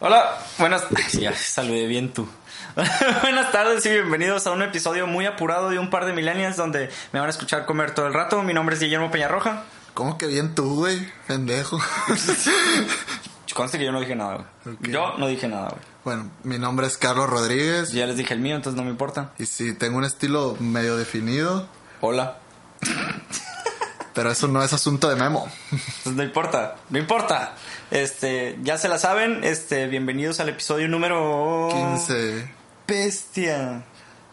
Hola, buenas. Ay, ya saludé bien tú. buenas tardes y bienvenidos a un episodio muy apurado de un par de millennials donde me van a escuchar comer todo el rato. Mi nombre es Guillermo Peñarroja. ¿Cómo que bien tú, güey? Pendejo. Conste que yo no dije nada, güey. Yo no dije nada, güey. bueno, mi nombre es Carlos Rodríguez. Ya les dije el mío, entonces no me importa. Y sí, tengo un estilo medio definido, Hola. pero eso no es asunto de memo. Pues no importa, no importa. Este, ya se la saben. Este, bienvenidos al episodio número 15, Bestia.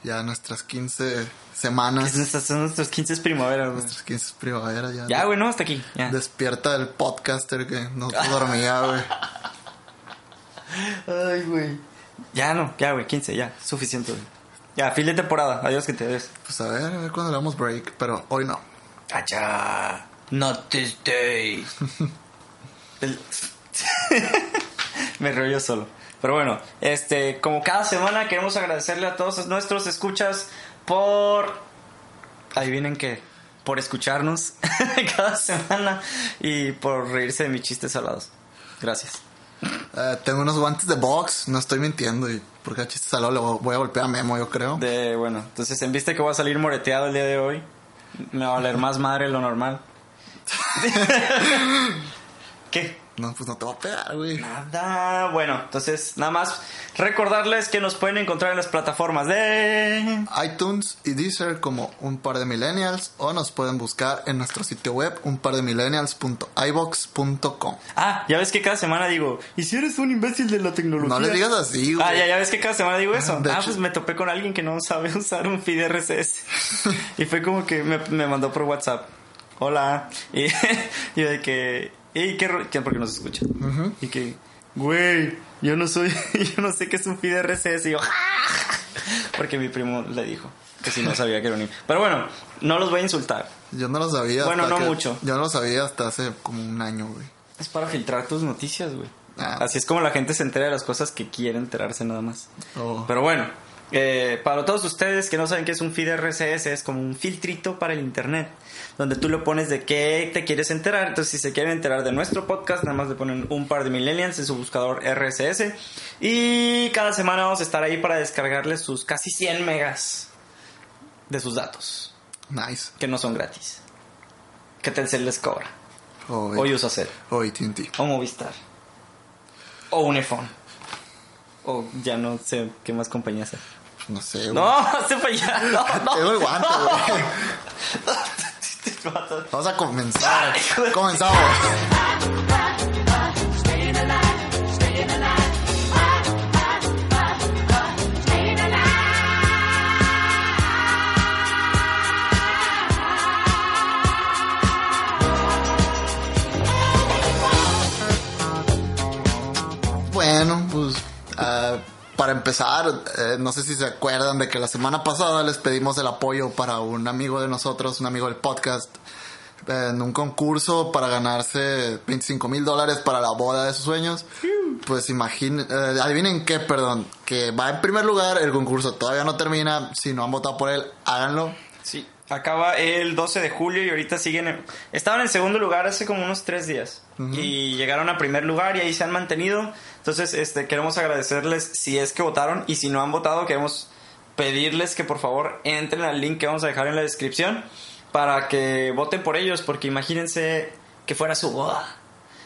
ya nuestras 15 semanas. Estas son nuestros 15 primaveras, güey. Nuestras 15 primavera ya. Ya, güey, no, hasta aquí. Ya. Despierta el podcaster que no dormía, güey. Ay, güey. Ya no, ya, güey, 15, ya, suficiente, güey. Ya, fin de temporada, adiós que te ves. Pues a ver, a ver cuándo le damos break, pero hoy no. Allá, not this day. El- Me río yo solo. Pero bueno, este, como cada semana queremos agradecerle a todos nuestros escuchas por... Adivinen qué, por escucharnos cada semana y por reírse de mis chistes salados. Gracias. Eh, tengo unos guantes de box, no estoy mintiendo. Y porque a chistes al lado le voy a golpear a Memo, yo creo. De, bueno, entonces en vista que voy a salir moreteado el día de hoy, me va a valer más madre lo normal. ¿Qué? No, pues no te voy a pegar, güey. Nada. Bueno, entonces nada más recordarles que nos pueden encontrar en las plataformas de... iTunes y Deezer como un par de millennials o nos pueden buscar en nuestro sitio web un par de millennials.ibox.com. Ah, ya ves que cada semana digo, ¿y si eres un imbécil de la tecnología? No le digas así, güey. Ah, ya, ya ves que cada semana digo eso. De ah, hecho- pues me topé con alguien que no sabe usar un feed RSS. y fue como que me, me mandó por WhatsApp. Hola. Y yo de que... ¿Y qué, ro- qué? Porque nos escucha. Y que... Güey, yo no soy... Yo no sé qué es un feed RSS. Y yo... Porque mi primo le dijo que si no sabía que era un... Pero bueno, no los voy a insultar. Yo no lo sabía. Bueno, hasta no que- mucho. Yo no lo sabía hasta hace como un año, güey. Es para filtrar tus noticias, güey. Ah. Así es como la gente se entera de las cosas que quiere enterarse nada más. Oh. Pero bueno, eh, para todos ustedes que no saben qué es un feed RSS, es como un filtrito para el internet, donde tú le pones de qué te quieres enterar. Entonces, si se quieren enterar de nuestro podcast, nada más le ponen un par de millennials en su buscador RSS. Y cada semana vamos a estar ahí para descargarles sus casi 100 megas de sus datos, Nice. que no son gratis. Que Telcel les cobra. Oh, O Usacell. O AT&T. O Movistar. O Unifón. O ya no sé qué más compañías hay. No sé, güey. No, se fue ya. No, no. Tengo el guante, güey. Vamos a comenzar. Comenzamos. Bueno, pues ah, para empezar, eh, no sé si se acuerdan de que la semana pasada les pedimos el apoyo para un amigo de nosotros, un amigo del podcast, eh, en un concurso para ganarse 25 mil dólares para la boda de sus sueños. Pues imaginen, eh, adivinen qué, perdón, que va en primer lugar, el concurso todavía no termina, si no han votado por él, háganlo. Sí, acaba el 12 de julio y ahorita siguen. en- Estaban en segundo lugar hace como unos tres días y llegaron a primer lugar y ahí se han mantenido. Entonces, este, queremos agradecerles si es que votaron y si no han votado, queremos pedirles que por favor entren al link que vamos a dejar en la descripción para que voten por ellos, porque imagínense que fuera su boda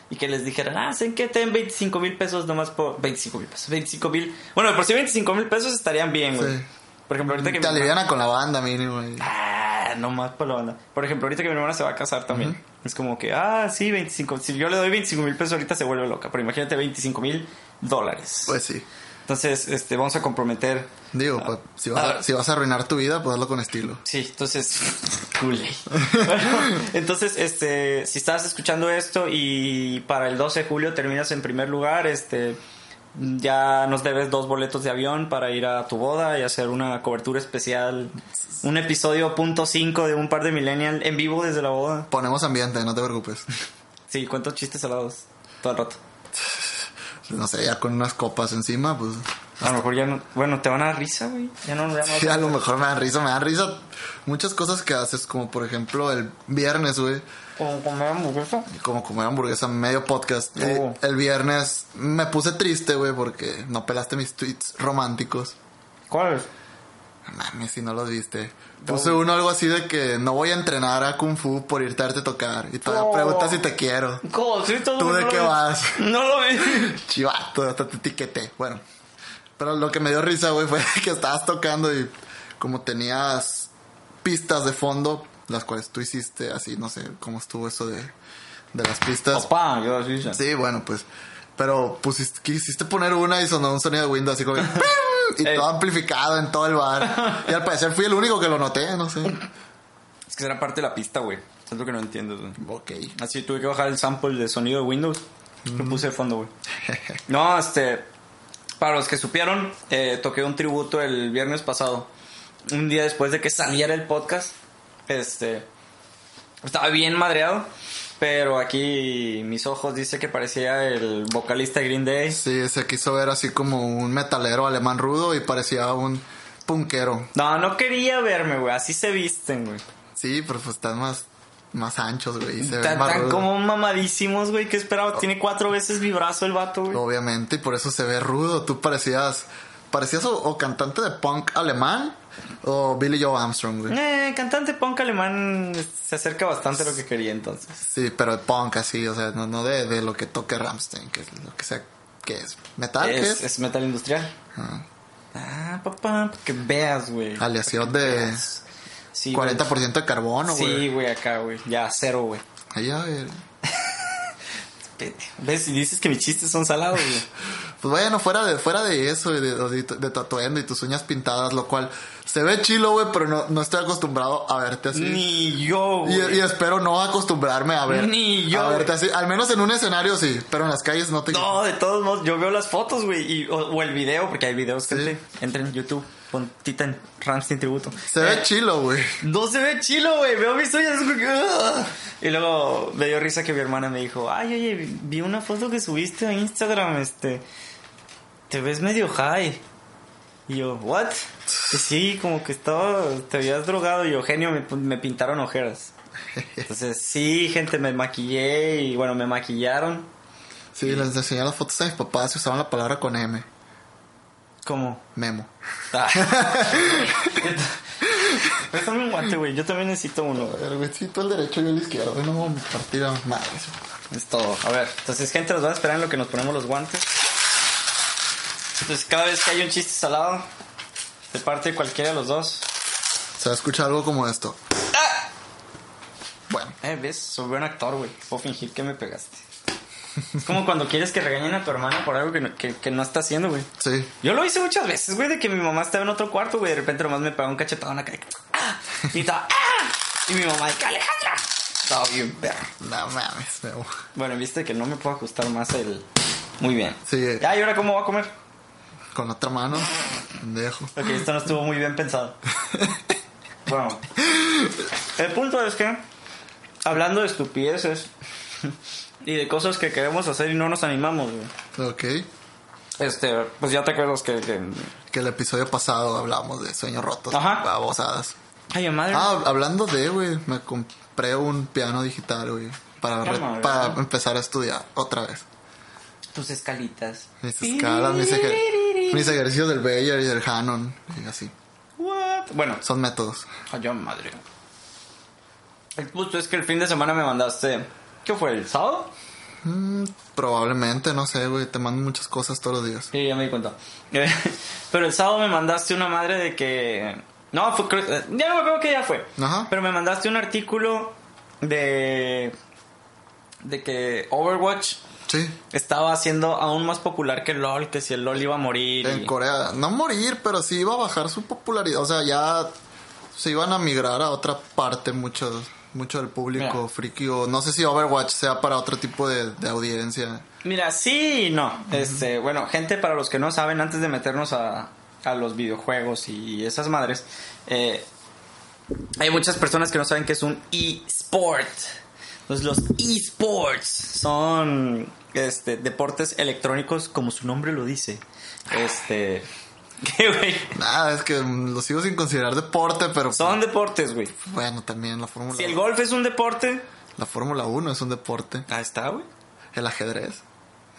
y que les dijeran, ah, ¿saben qué? Te den 25 mil pesos nomás por 25 mil pesos, 25 mil. Bueno, por si 25 mil pesos estarían bien, güey. Sí. Por ejemplo, ahorita que Te mi- aliviana con la banda, mínimo. güey. Ah, no más por la banda. Por ejemplo, ahorita que mi hermana se va a casar también. Es como que, ah, sí, 25. Si yo le doy 25 mil pesos ahorita se vuelve loca. Pero imagínate 25 mil dólares. Pues sí. Entonces, este, vamos a comprometer. Digo, pues, si, vas a, si vas a arruinar tu vida, pues hazlo con estilo. Sí, entonces. Cool. Bueno, entonces, este, si estás escuchando esto y para el 12 de julio terminas en primer lugar, este. Ya nos debes dos boletos de avión para ir a tu boda y hacer una cobertura especial. Un episodio punto cinco de un par de millennial en vivo desde la boda. Ponemos ambiente, no te preocupes. Sí, cuántos chistes salados todo el rato. No sé, ya con unas copas encima, pues. A lo mejor ya no. Bueno, te van a dar risa, güey. Ya no, ya no. Sí, a lo mejor me dan risa, me dan risa muchas cosas que haces, como por ejemplo el viernes, güey. Como comer hamburguesa. como comer hamburguesa medio podcast. Oh. el viernes me puse triste, güey, porque no pelaste mis tweets románticos. ¿Cuál es? Mami, si no los viste. Puse uno algo así de que no voy a entrenar a Kung Fu por irte a tocar. Y todavía Oh. preguntas si te quiero. ¿Cómo? Sí, todo ¿Tú no de qué vi. vas? No lo vi. Chivato, hasta te etiqueté. Bueno. Pero lo que me dio risa, güey, fue que estabas tocando y como tenías pistas de fondo, las cuales tú hiciste así, no sé cómo estuvo eso de, de las pistas. Papá, yo así. Sí, bueno, pues. Pero pusiste, quisiste poner una y sonó un sonido de Windows así como que, y Ey. todo amplificado en todo el bar. Y al parecer fui el único que lo noté, no sé. Es que será parte de la pista, güey. Es lo que no entiendo, güey. Ok. Así tuve que bajar el sample de sonido de Windows. Lo puse de fondo, güey. No, este. Para los que supieron, eh, toqué un tributo el viernes pasado. Un día después de que saliera el podcast. Este. Estaba bien madreado. Pero aquí mis ojos dice que parecía el vocalista de Green Day. Sí, se quiso ver así como un metalero alemán rudo y parecía un punkero. No, no quería verme, güey. Así se visten, güey. Sí, pero pues están más, más anchos, güey. se ven Están más tan rudos. como mamadísimos, güey. que esperaba? Tiene cuatro veces mi brazo el vato, güey. Obviamente, y por eso se ve rudo. Tú parecías, parecías o, o cantante de punk alemán o Billy Joe Armstrong, güey. Eh, cantante punk alemán se acerca bastante a lo que quería entonces. Sí, pero de punk así, o sea, no, no de, de lo que toque Ramstein, que es lo que sea, que es metal, ¿qué Es, metal industrial. Ah, Ah, papá, que veas, güey. aleación de Sí, güey. 40% de carbono, güey. Sí, güey, acá, güey. Ya, cero, güey. Ahí, a ver. ¿Ves? Y dices que mis chistes son salados, güey. Pues bueno, fuera de, fuera de eso, de, de, de tu atuendo y tus uñas pintadas, lo cual se ve chilo, güey, pero no, no estoy acostumbrado a verte así. Ni yo, Y, güey. y espero no acostumbrarme a ver. Ni yo, A verte así. Al menos en un escenario sí, pero en las calles no te. No, de todos modos, yo veo las fotos, güey, y- o, o el video, porque hay videos que Sí. entren en YouTube, pon Titan Ramstein Tributo. Se ve chilo, güey. No se ve chilo, güey. Veo mis "Ugh". Y luego me dio risa que mi hermana me dijo, ay, oye, vi- vi una foto que subiste a Instagram, este, te ves medio high. Y yo, ¿what? Sí, como que estaba, te habías drogado y Eugenio me, me pintaron ojeras. Entonces, sí, gente, me maquillé y bueno, me maquillaron. Sí, les enseñé las fotos a mis papás y usaban la palabra con M. Como... Memo. Ah. Préstame un guante, güey. Yo también necesito uno. El tú el derecho y el izquierdo. No vamos a partir a madres. Es todo. A ver, entonces, gente, nos va a esperar en lo que nos ponemos los guantes. Entonces, cada vez que hay un chiste salado, de parte de cualquiera de los dos. Se va a escuchar algo como esto. Bueno, Eh, ves, soy buen actor, güey. Puedo fingir que me pegaste. Es como cuando quieres que regañen a tu hermana por algo que no, que, que no está haciendo, güey. sí. Yo lo hice muchas veces, güey, de que mi mamá estaba en otro cuarto, güey. De repente nomás me pegó un cachetón acá. ¡Ah! Y estaba, ¡ah! Y mi mamá, que Alejandra. Estaba bien perro. No mames, Memo. Bueno, viste que no me puedo ajustar más el. Muy bien. Sí. Ya, ¿y ahora cómo voy a comer? Con la otra mano. Dejo. Ok, esto no estuvo muy bien pensado. Bueno, el punto es que, hablando de estupideces y de cosas que queremos hacer y no nos animamos, güey. Ok. Este, pues ya te acuerdas que. que... Que el episodio pasado hablamos de sueños rotos. Ajá. Babosadas. Ay, madre. Ah, hablando de, güey, me compré un piano digital, güey. Para, re- Cámara. para empezar a estudiar otra vez. Tus escalitas. Mis escalas, mis, ejer- mis ejercicios del Bayer y del Hanon. Y así. What? Bueno, Son métodos. ay, madre. El punto es que el fin de semana me mandaste. ¿Qué fue? ¿El sábado? Mm, probablemente, no sé, güey. Te mando muchas cosas todos los días. Sí, ya me di cuenta. Pero el sábado me mandaste una madre de que. No, fue, creo- eh, ya no me acuerdo que ya fue. Ajá. Pero me mandaste un artículo de. de que Overwatch Sí. estaba haciendo aún más popular que LOL, que si el LOL iba a morir. En y- Corea, no morir, pero sí iba a bajar su popularidad. O sea, ya se iban a migrar a otra parte mucho, mucho del público Mira. friki. O no sé si Overwatch sea para otro tipo de, de audiencia. Mira, sí y no. Este, bueno, gente, para los que no saben, antes de meternos a, a los videojuegos y esas madres, eh, hay muchas personas que no saben que es un eSport. Entonces, los eSports son este, deportes electrónicos, como su nombre lo dice. Este. ¿Qué, güey? Nada, es que mm, lo sigo sin considerar deporte, pero Son deportes, güey. bueno, también la fórmula. Si el golf es un deporte, La Fórmula 1 es un deporte. Ahí está, güey. El ajedrez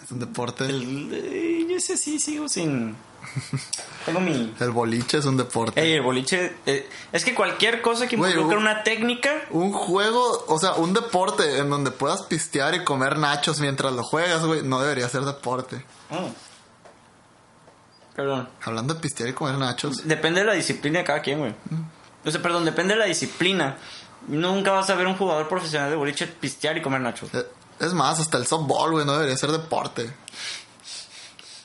es un deporte. El, eh, yo ese sí sigo sin... Tengo mi... boliche es un deporte. Ey, el boliche... eh, es que cualquier cosa que involucre un- una técnica... Un juego, o sea, un deporte en donde puedas pistear y comer nachos mientras lo juegas, güey, no debería ser deporte. Mm. Perdón. Hablando de pistear y comer nachos. Depende de la disciplina de cada quien, güey. O sea, perdón, depende de la disciplina. Nunca vas a ver un jugador profesional de boliche pistear y comer nachos. Eh, Es más, hasta el softball, güey, no debería ser deporte.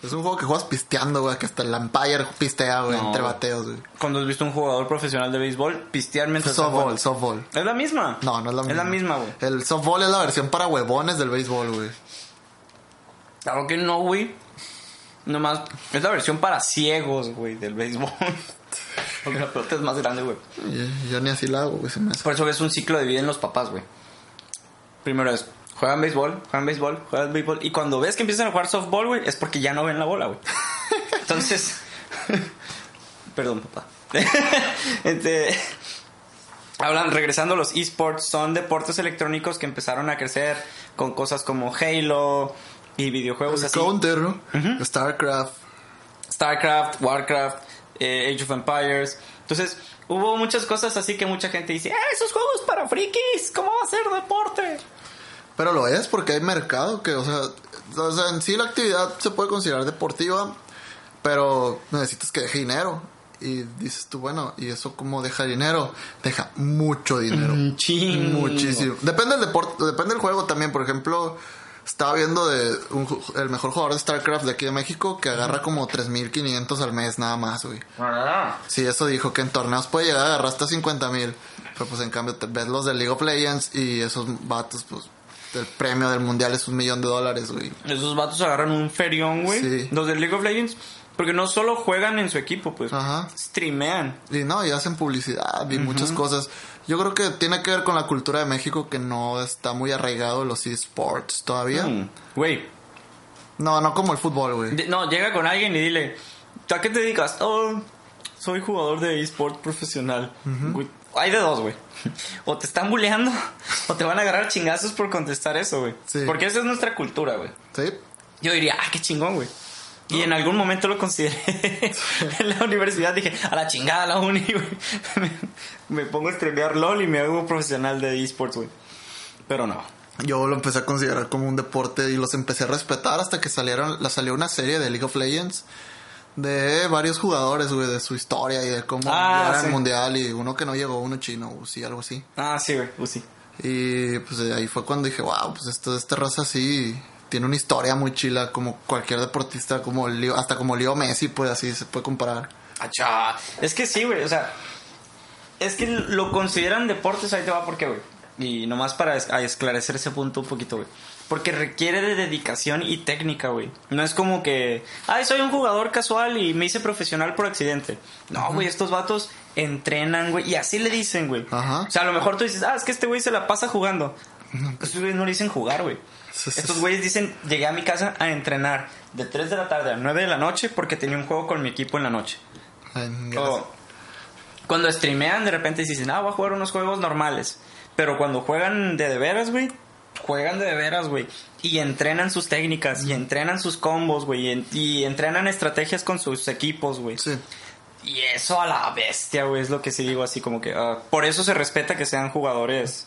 Es un juego que juegas pisteando, güey, que hasta el Empire pistea, güey, No, entre bateos, güey. Cuando has visto un jugador profesional de béisbol pistear mientras Softball, softball. Es la misma. No, no es la misma. Es la misma, güey. El softball es la versión para huevones del béisbol, güey. Claro que no, güey. Nomás es la versión para ciegos, güey, del béisbol. Porque la pelota es más grande, güey. Yo, yo ni así la hago, güey. Por eso es un ciclo de vida en los papás, güey. Primero es, juegan béisbol, juegan béisbol, juegan béisbol. Y cuando ves que empiezan a jugar softball, güey, es porque ya no ven la bola, güey. Entonces... Perdón, papá. Este, Hablan, regresando a los esports, son deportes electrónicos que empezaron a crecer con cosas como Halo y videojuegos así. Counter, ¿no? StarCraft. StarCraft, Warcraft, eh, Age of Empires. Entonces, hubo muchas cosas así que mucha gente dice, ah, esos juegos para frikis, ¿cómo va a ser deporte? Pero lo es porque hay mercado que, o sea, o sea, en sí la actividad se puede considerar deportiva, pero necesitas que deje dinero. Y dices tú, bueno, ¿y eso cómo deja dinero? Deja mucho dinero. Chingo. Muchísimo. Depende del deporte, depende del juego también. Por ejemplo, estaba viendo de un el mejor jugador de StarCraft de aquí de México que agarra como 3.500 al mes nada más, güey. Sí, eso dijo que en torneos puede llegar a agarrar hasta 50 mil. Pero pues en cambio te ves los de League of Legends y esos vatos, pues el premio del mundial es un millón de dólares, güey. Esos vatos agarran un ferión, güey. Sí. Los de League of Legends. Porque no solo juegan en su equipo, pues. Ajá. Streamean. Y no, y hacen publicidad y muchas cosas. Yo creo que tiene que ver con la cultura de México que no está muy arraigado los esports todavía. Mm, Güey. No, no como el fútbol, güey. No, llega con alguien y dile, ¿tú a qué te dedicas? Oh, soy jugador de eSport profesional. Güey, Hay de dos, güey. O te están bulleando o te van a agarrar chingazos por contestar eso, güey. Sí. Porque esa es nuestra cultura, güey. Sí. Yo diría, ah, qué chingón, güey. Y en algún momento lo consideré en la universidad. Dije, a la chingada la uni, güey. Me, pongo a streamear LOL y me hago profesional de esports, güey. Pero no. Yo lo empecé a considerar como un deporte y los empecé a respetar hasta que salieron, la salió una serie de League of Legends de varios jugadores, güey, de su historia y de cómo Ah, sí. al mundial y uno que no llegó, uno chino, sí, algo así. Ah, sí, güey. Sí. Y pues ahí fue cuando dije, wow, pues esto, esta raza sí tiene una historia muy chila, como cualquier deportista, como Leo- hasta como Leo Messi, pues así se puede comparar. Achá. Es que sí, güey. O sea, es que lo consideran deportes. Ahí te va, ¿por qué, güey? Y nomás para esclarecer ese punto un poquito, güey. Porque requiere de dedicación y técnica, güey. No es como que, ay, soy un jugador casual y me hice profesional por accidente. No, güey, estos vatos entrenan, güey. Y así le dicen, güey. Ajá. O sea, a lo mejor tú dices, ah, es que este güey se la pasa jugando. Estos güeyes no le dicen jugar, güey. Estos güeyes dicen, llegué a mi casa a entrenar de 3 de la tarde a 9 de la noche porque tenía un juego con mi equipo en la noche. Ay. O cuando streamean, de repente dicen, ah, voy a jugar unos juegos normales. Pero cuando juegan de de veras, güey, juegan de veras, güey. Y entrenan sus técnicas, y entrenan sus combos, güey. Y, en- y entrenan estrategias con sus equipos, güey. Sí. Y eso a la bestia, güey, es lo que sí digo así como que... ah, por eso se respeta que sean jugadores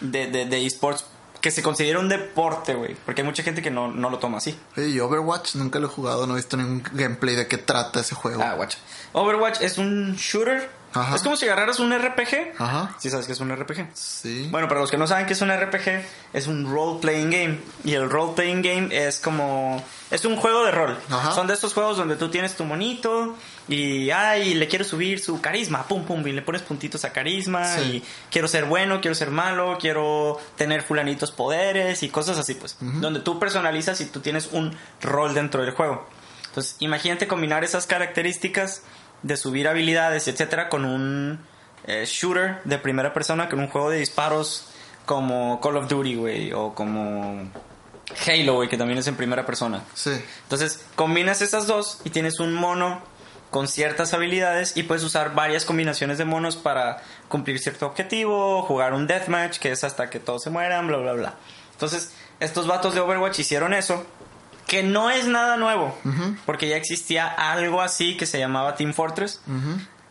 de, de, de esports, que se considera un deporte, güey. Porque hay mucha gente que no, no lo toma así. Y Overwatch nunca lo he jugado, no he visto ningún gameplay de qué trata ese juego. Ah, guacha. Overwatch es un shooter. Ajá. Es como si agarraras un RPG. Ajá. Sí sabes que es un RPG. Sí. Bueno, para los que no saben que es un RPG, es un role-playing game. Y el role-playing game es como... Es un juego de rol. Ajá. Son de estos juegos donde tú tienes tu monito y, ay, le quiero subir su carisma, pum, pum, y le pones puntitos a carisma Sí. y quiero ser bueno, quiero ser malo, quiero tener fulanitos poderes y cosas así, pues. Donde tú personalizas y tú tienes un rol dentro del juego. Entonces, imagínate combinar esas características de subir habilidades, etcétera, con un eh, shooter de primera persona, con un juego de disparos como Call of Duty, güey, o como Halo, güey, que también es en primera persona. Sí. Entonces, combinas esas dos y tienes un mono con ciertas habilidades y puedes usar varias combinaciones de monos para cumplir cierto objetivo, jugar un deathmatch, que es hasta que todos se mueran, bla, bla, bla. Entonces, estos vatos de Overwatch hicieron eso, que no es nada nuevo, porque ya existía algo así que se llamaba Team Fortress.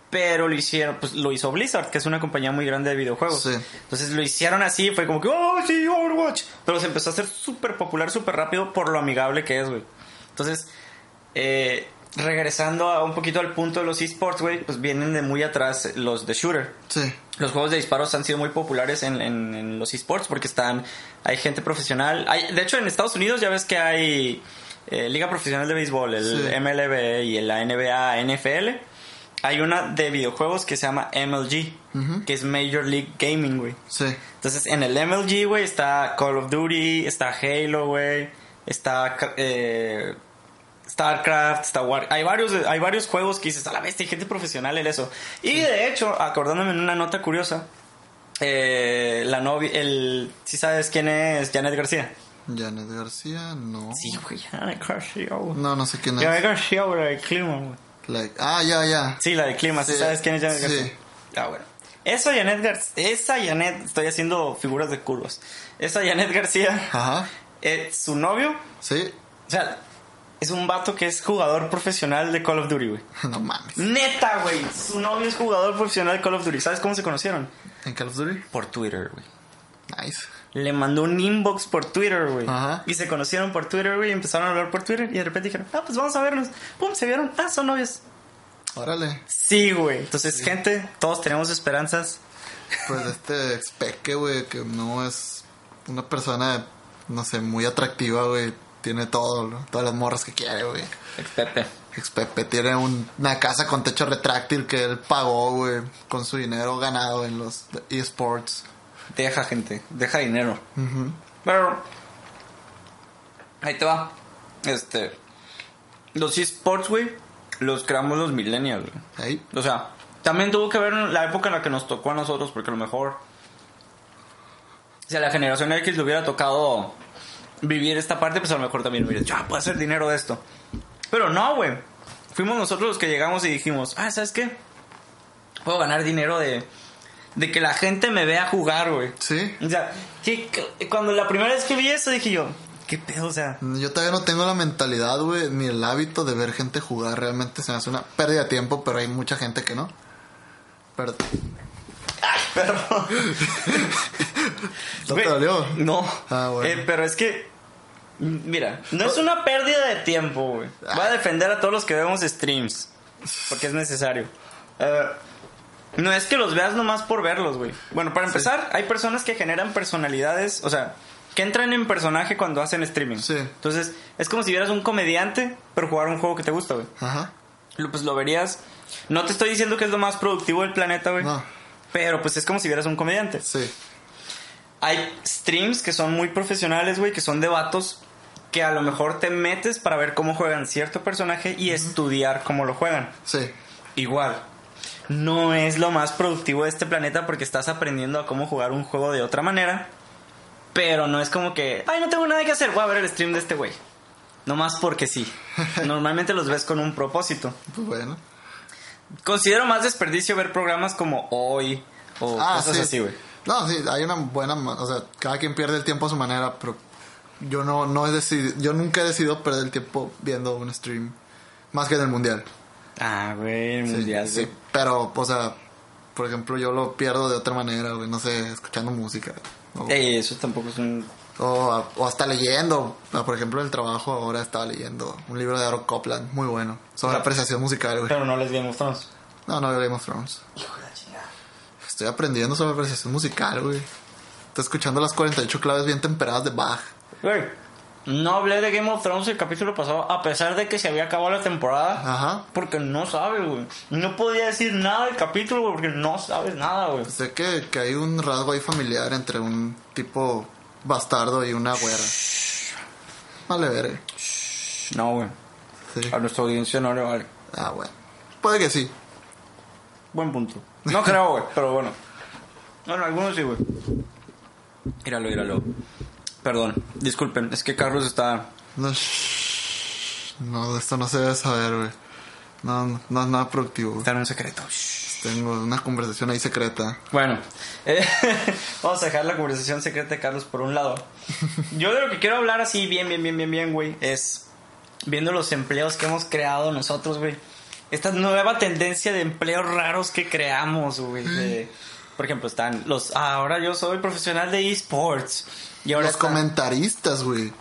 Pero lo hicieron, pues lo hizo Blizzard, que es una compañía muy grande de videojuegos. Sí. Entonces lo hicieron así, fue como que, oh, sí, Overwatch. Pero se empezó a hacer súper popular, súper rápido por lo amigable que es, güey. Entonces, eh, regresando a un poquito al punto de los esports, güey, pues vienen de muy atrás los de shooter. Sí. Los juegos de disparos han sido muy populares en, en- en los esports porque están, hay gente profesional. Hay, de hecho, en Estados Unidos ya ves que hay eh, Liga Profesional de Béisbol, el Sí. MLB y la NBA, NFL. Hay una de videojuegos que se llama MLG, que es Major League Gaming, güey. Sí. Entonces, en el MLG, güey, está Call of Duty, está Halo, güey, está eh, StarCraft, está War... Hay varios, hay varios juegos que dices, a la vez hay gente profesional en eso. Y de hecho, acordándome en una nota curiosa, eh, la novia, el... ¿Sí sabes quién es Janet García? Janet García, no. Sí, güey, Janet García, güey. No, no sé quién Janet es. García, güey, la de Clima, güey. Like, ah, ya, ya. Sí, la de Clima, ¿sí, Sí, sabes quién es Janet sí. García? Ah, bueno. Esa Janet García, esa Janet, estoy haciendo figuras de curvas. Esa Janet García, Ajá. eh, su novio, Sí. o sea, es un vato que es jugador profesional de Call of Duty, güey. No mames. Neta, güey. Su novio es jugador profesional de Call of Duty. ¿Sabes cómo se conocieron? ¿En Call of Duty? Por Twitter, güey. Nice. Le mandó un inbox por Twitter, güey. Ajá. Y se conocieron por Twitter, güey. Y empezaron a hablar por Twitter. Y de repente dijeron, ah, pues vamos a vernos. Pum, se vieron. Ah, son novios. Órale. Sí, güey. Entonces, gente, todos tenemos esperanzas. Pues este expeque, güey, que no es una persona, no sé, muy atractiva, güey. Tiene todo, ¿no? todas las morras que quiere, güey. Pepe. Expepe tiene un- una casa con techo retráctil que él pagó, güey, con su dinero ganado en los esports. Deja, gente. Deja dinero. Pero. Ahí te va. Este. Los esports, güey. Los creamos los millennials, güey. Ahí. O sea, también tuvo que ver la época en la que nos tocó a nosotros, porque a lo mejor. Si a la generación X le hubiera tocado vivir esta parte, pues a lo mejor también hubiera dicho, ah, puedo hacer dinero de esto. Pero no, güey. Fuimos nosotros los que llegamos y dijimos, ah, ¿sabes qué? Puedo ganar dinero de, de que la gente me vea jugar, güey. Sí. O sea, que, que- cuando la primera vez que vi eso dije yo, ¿qué pedo? O sea, Yo todavía no tengo la mentalidad, güey, ni el hábito de ver gente jugar. Realmente se me hace una pérdida de tiempo, pero hay mucha gente que no. Pero, perro. ¿No te dolió? No. Ah, bueno. Eh, pero es que, mira, no es una pérdida de tiempo, güey. Voy a Ah. defender a todos los que vemos streams. Porque es necesario. Eh, no es que los veas nomás por verlos, güey. Bueno, para empezar, hay personas que generan personalidades, o sea, que entran en personaje cuando hacen streaming. Sí. Entonces, es como si vieras un comediante, pero jugar un juego que te gusta, güey. Ajá. Lo- Pues lo verías. No te estoy diciendo que es lo más productivo del planeta, güey. No. Pero pues es como si vieras un comediante. Sí. Hay streams que son muy profesionales, güey, que son de vatos que a lo mejor te metes para ver cómo juegan cierto personaje y estudiar cómo lo juegan. Sí. Igual. No es lo más productivo de este planeta porque estás aprendiendo a cómo jugar un juego de otra manera. Pero no es como que, ay, no tengo nada que hacer, voy a ver el stream de este güey. Nomás porque sí. Normalmente los ves con un propósito. Pues bueno. Considero más desperdicio ver programas como Hoy o Ah, cosas sí. así, güey. No, sí, hay una buena, o sea, cada quien pierde el tiempo a su manera, pero yo no, no he decidido, yo nunca he decidido perder el tiempo viendo un stream, más que en el mundial. Ah, güey, el Sí, mundial, sí, sí. pero, o sea, por ejemplo, yo lo pierdo de otra manera, güey, no sé, escuchando música. O, Ey, eso tampoco es un... o, o hasta leyendo. Por ejemplo, el trabajo ahora estaba leyendo un libro de Aaron Copland, muy bueno, sobre apreciación musical, güey. Pero no les Game of Thrones. No, no, Game of Thrones. Hijo. Estoy aprendiendo sobre apreciación musical, güey. Estoy escuchando las 48 claves bien temperadas de Bach. Güey, no hablé de Game of Thrones el capítulo pasado, a pesar de que se había acabado la temporada. Ajá. Porque no sabes, güey. No podía decir nada del capítulo, güey, porque no sabes nada, güey. Sé que, que hay un rasgo ahí familiar entre un tipo bastardo y una güera. Vale, ver. No, güey. Sí. A nuestra audiencia no le vale. Ah, bueno. Puede que sí. Buen punto. No creo, güey, pero bueno. Bueno, algunos sí, güey. Míralo, míralo. Perdón, disculpen, es que Carlos está... No, no, esto no se debe saber, güey. No, no, no es nada productivo. güey. Está en un secreto. Shh. Tengo una conversación ahí secreta. Bueno, eh, vamos a dejar la conversación secreta de Carlos por un lado. Yo de lo que quiero hablar así bien, bien, bien, bien, bien, güey, es viendo los empleos que hemos creado nosotros, güey. Esta nueva tendencia de empleos raros que creamos, güey. por ejemplo, están los... ah, ahora yo soy profesional de esports. Y ahora Los comentaristas, güey.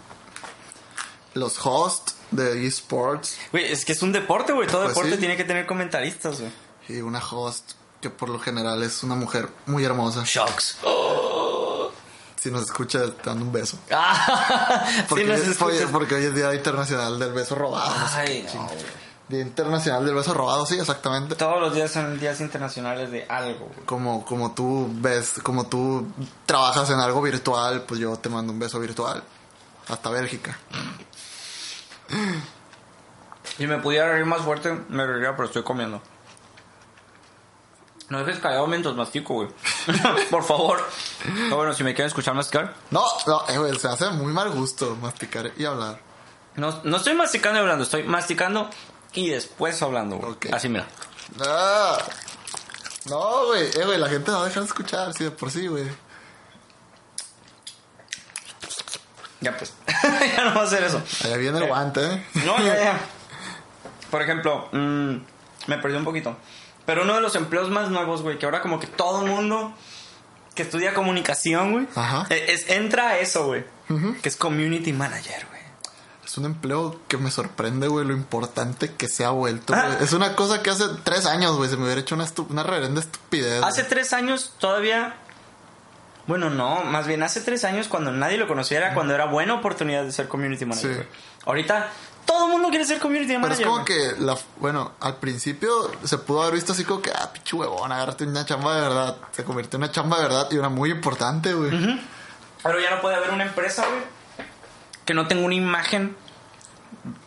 Los hosts de esports. Güey, es que es un deporte, güey. Todo Pues deporte sí. tiene que tener comentaristas, güey. Y una host que por lo general es una mujer muy hermosa. Shocks. Si nos escucha, dando un beso. Ah, Porque, sí nos hoy- escuchas. porque hoy es Día Internacional del Beso Robado. no Ay, no, güey. Día Internacional del Beso Robado, sí, exactamente. Todos los días son días internacionales de algo, güey. Como, como tú ves, como tú trabajas en algo virtual, pues yo te mando un beso virtual. Hasta Bélgica. Si me pudiera reír más fuerte, me reiría, pero estoy comiendo. No dejes callado mientras mastico, güey. Por favor. Pero bueno, si me quieren escuchar masticar. No, no, eh, güey, se hace muy mal gusto masticar y hablar. No, no estoy masticando y hablando, estoy masticando y después hablando, güey. Así, mira. Ah, no, güey, eh, güey, la gente no va a dejar de escuchar, sí, de por sí, güey. Ya pues. ya no va a hacer eso. Allá viene el guante, ¿eh? No, ya, ya. Por ejemplo, mm, me perdí un poquito. Pero uno de los empleos más nuevos, güey, que ahora como que todo el mundo que estudia comunicación, güey, e- es, entra a eso, güey. Que es community manager, güey. Es un empleo que me sorprende, güey, lo importante que se ha vuelto, Ah. Es una cosa que hace tres años, güey, se me hubiera hecho una, una reverenda estupidez. Hace tres años todavía... Bueno, no, más bien hace tres años cuando nadie lo conocía era cuando era buena oportunidad de ser community manager. Sí. Ahorita todo el mundo quiere ser community Pero es manager. como que, la, bueno, al principio se pudo haber visto así como que, ah, pinche huevón, agárrate una chamba de verdad. Se convirtió en una chamba de verdad y una muy importante, güey. Pero ya no puede haber una empresa, güey, que no tenga una imagen,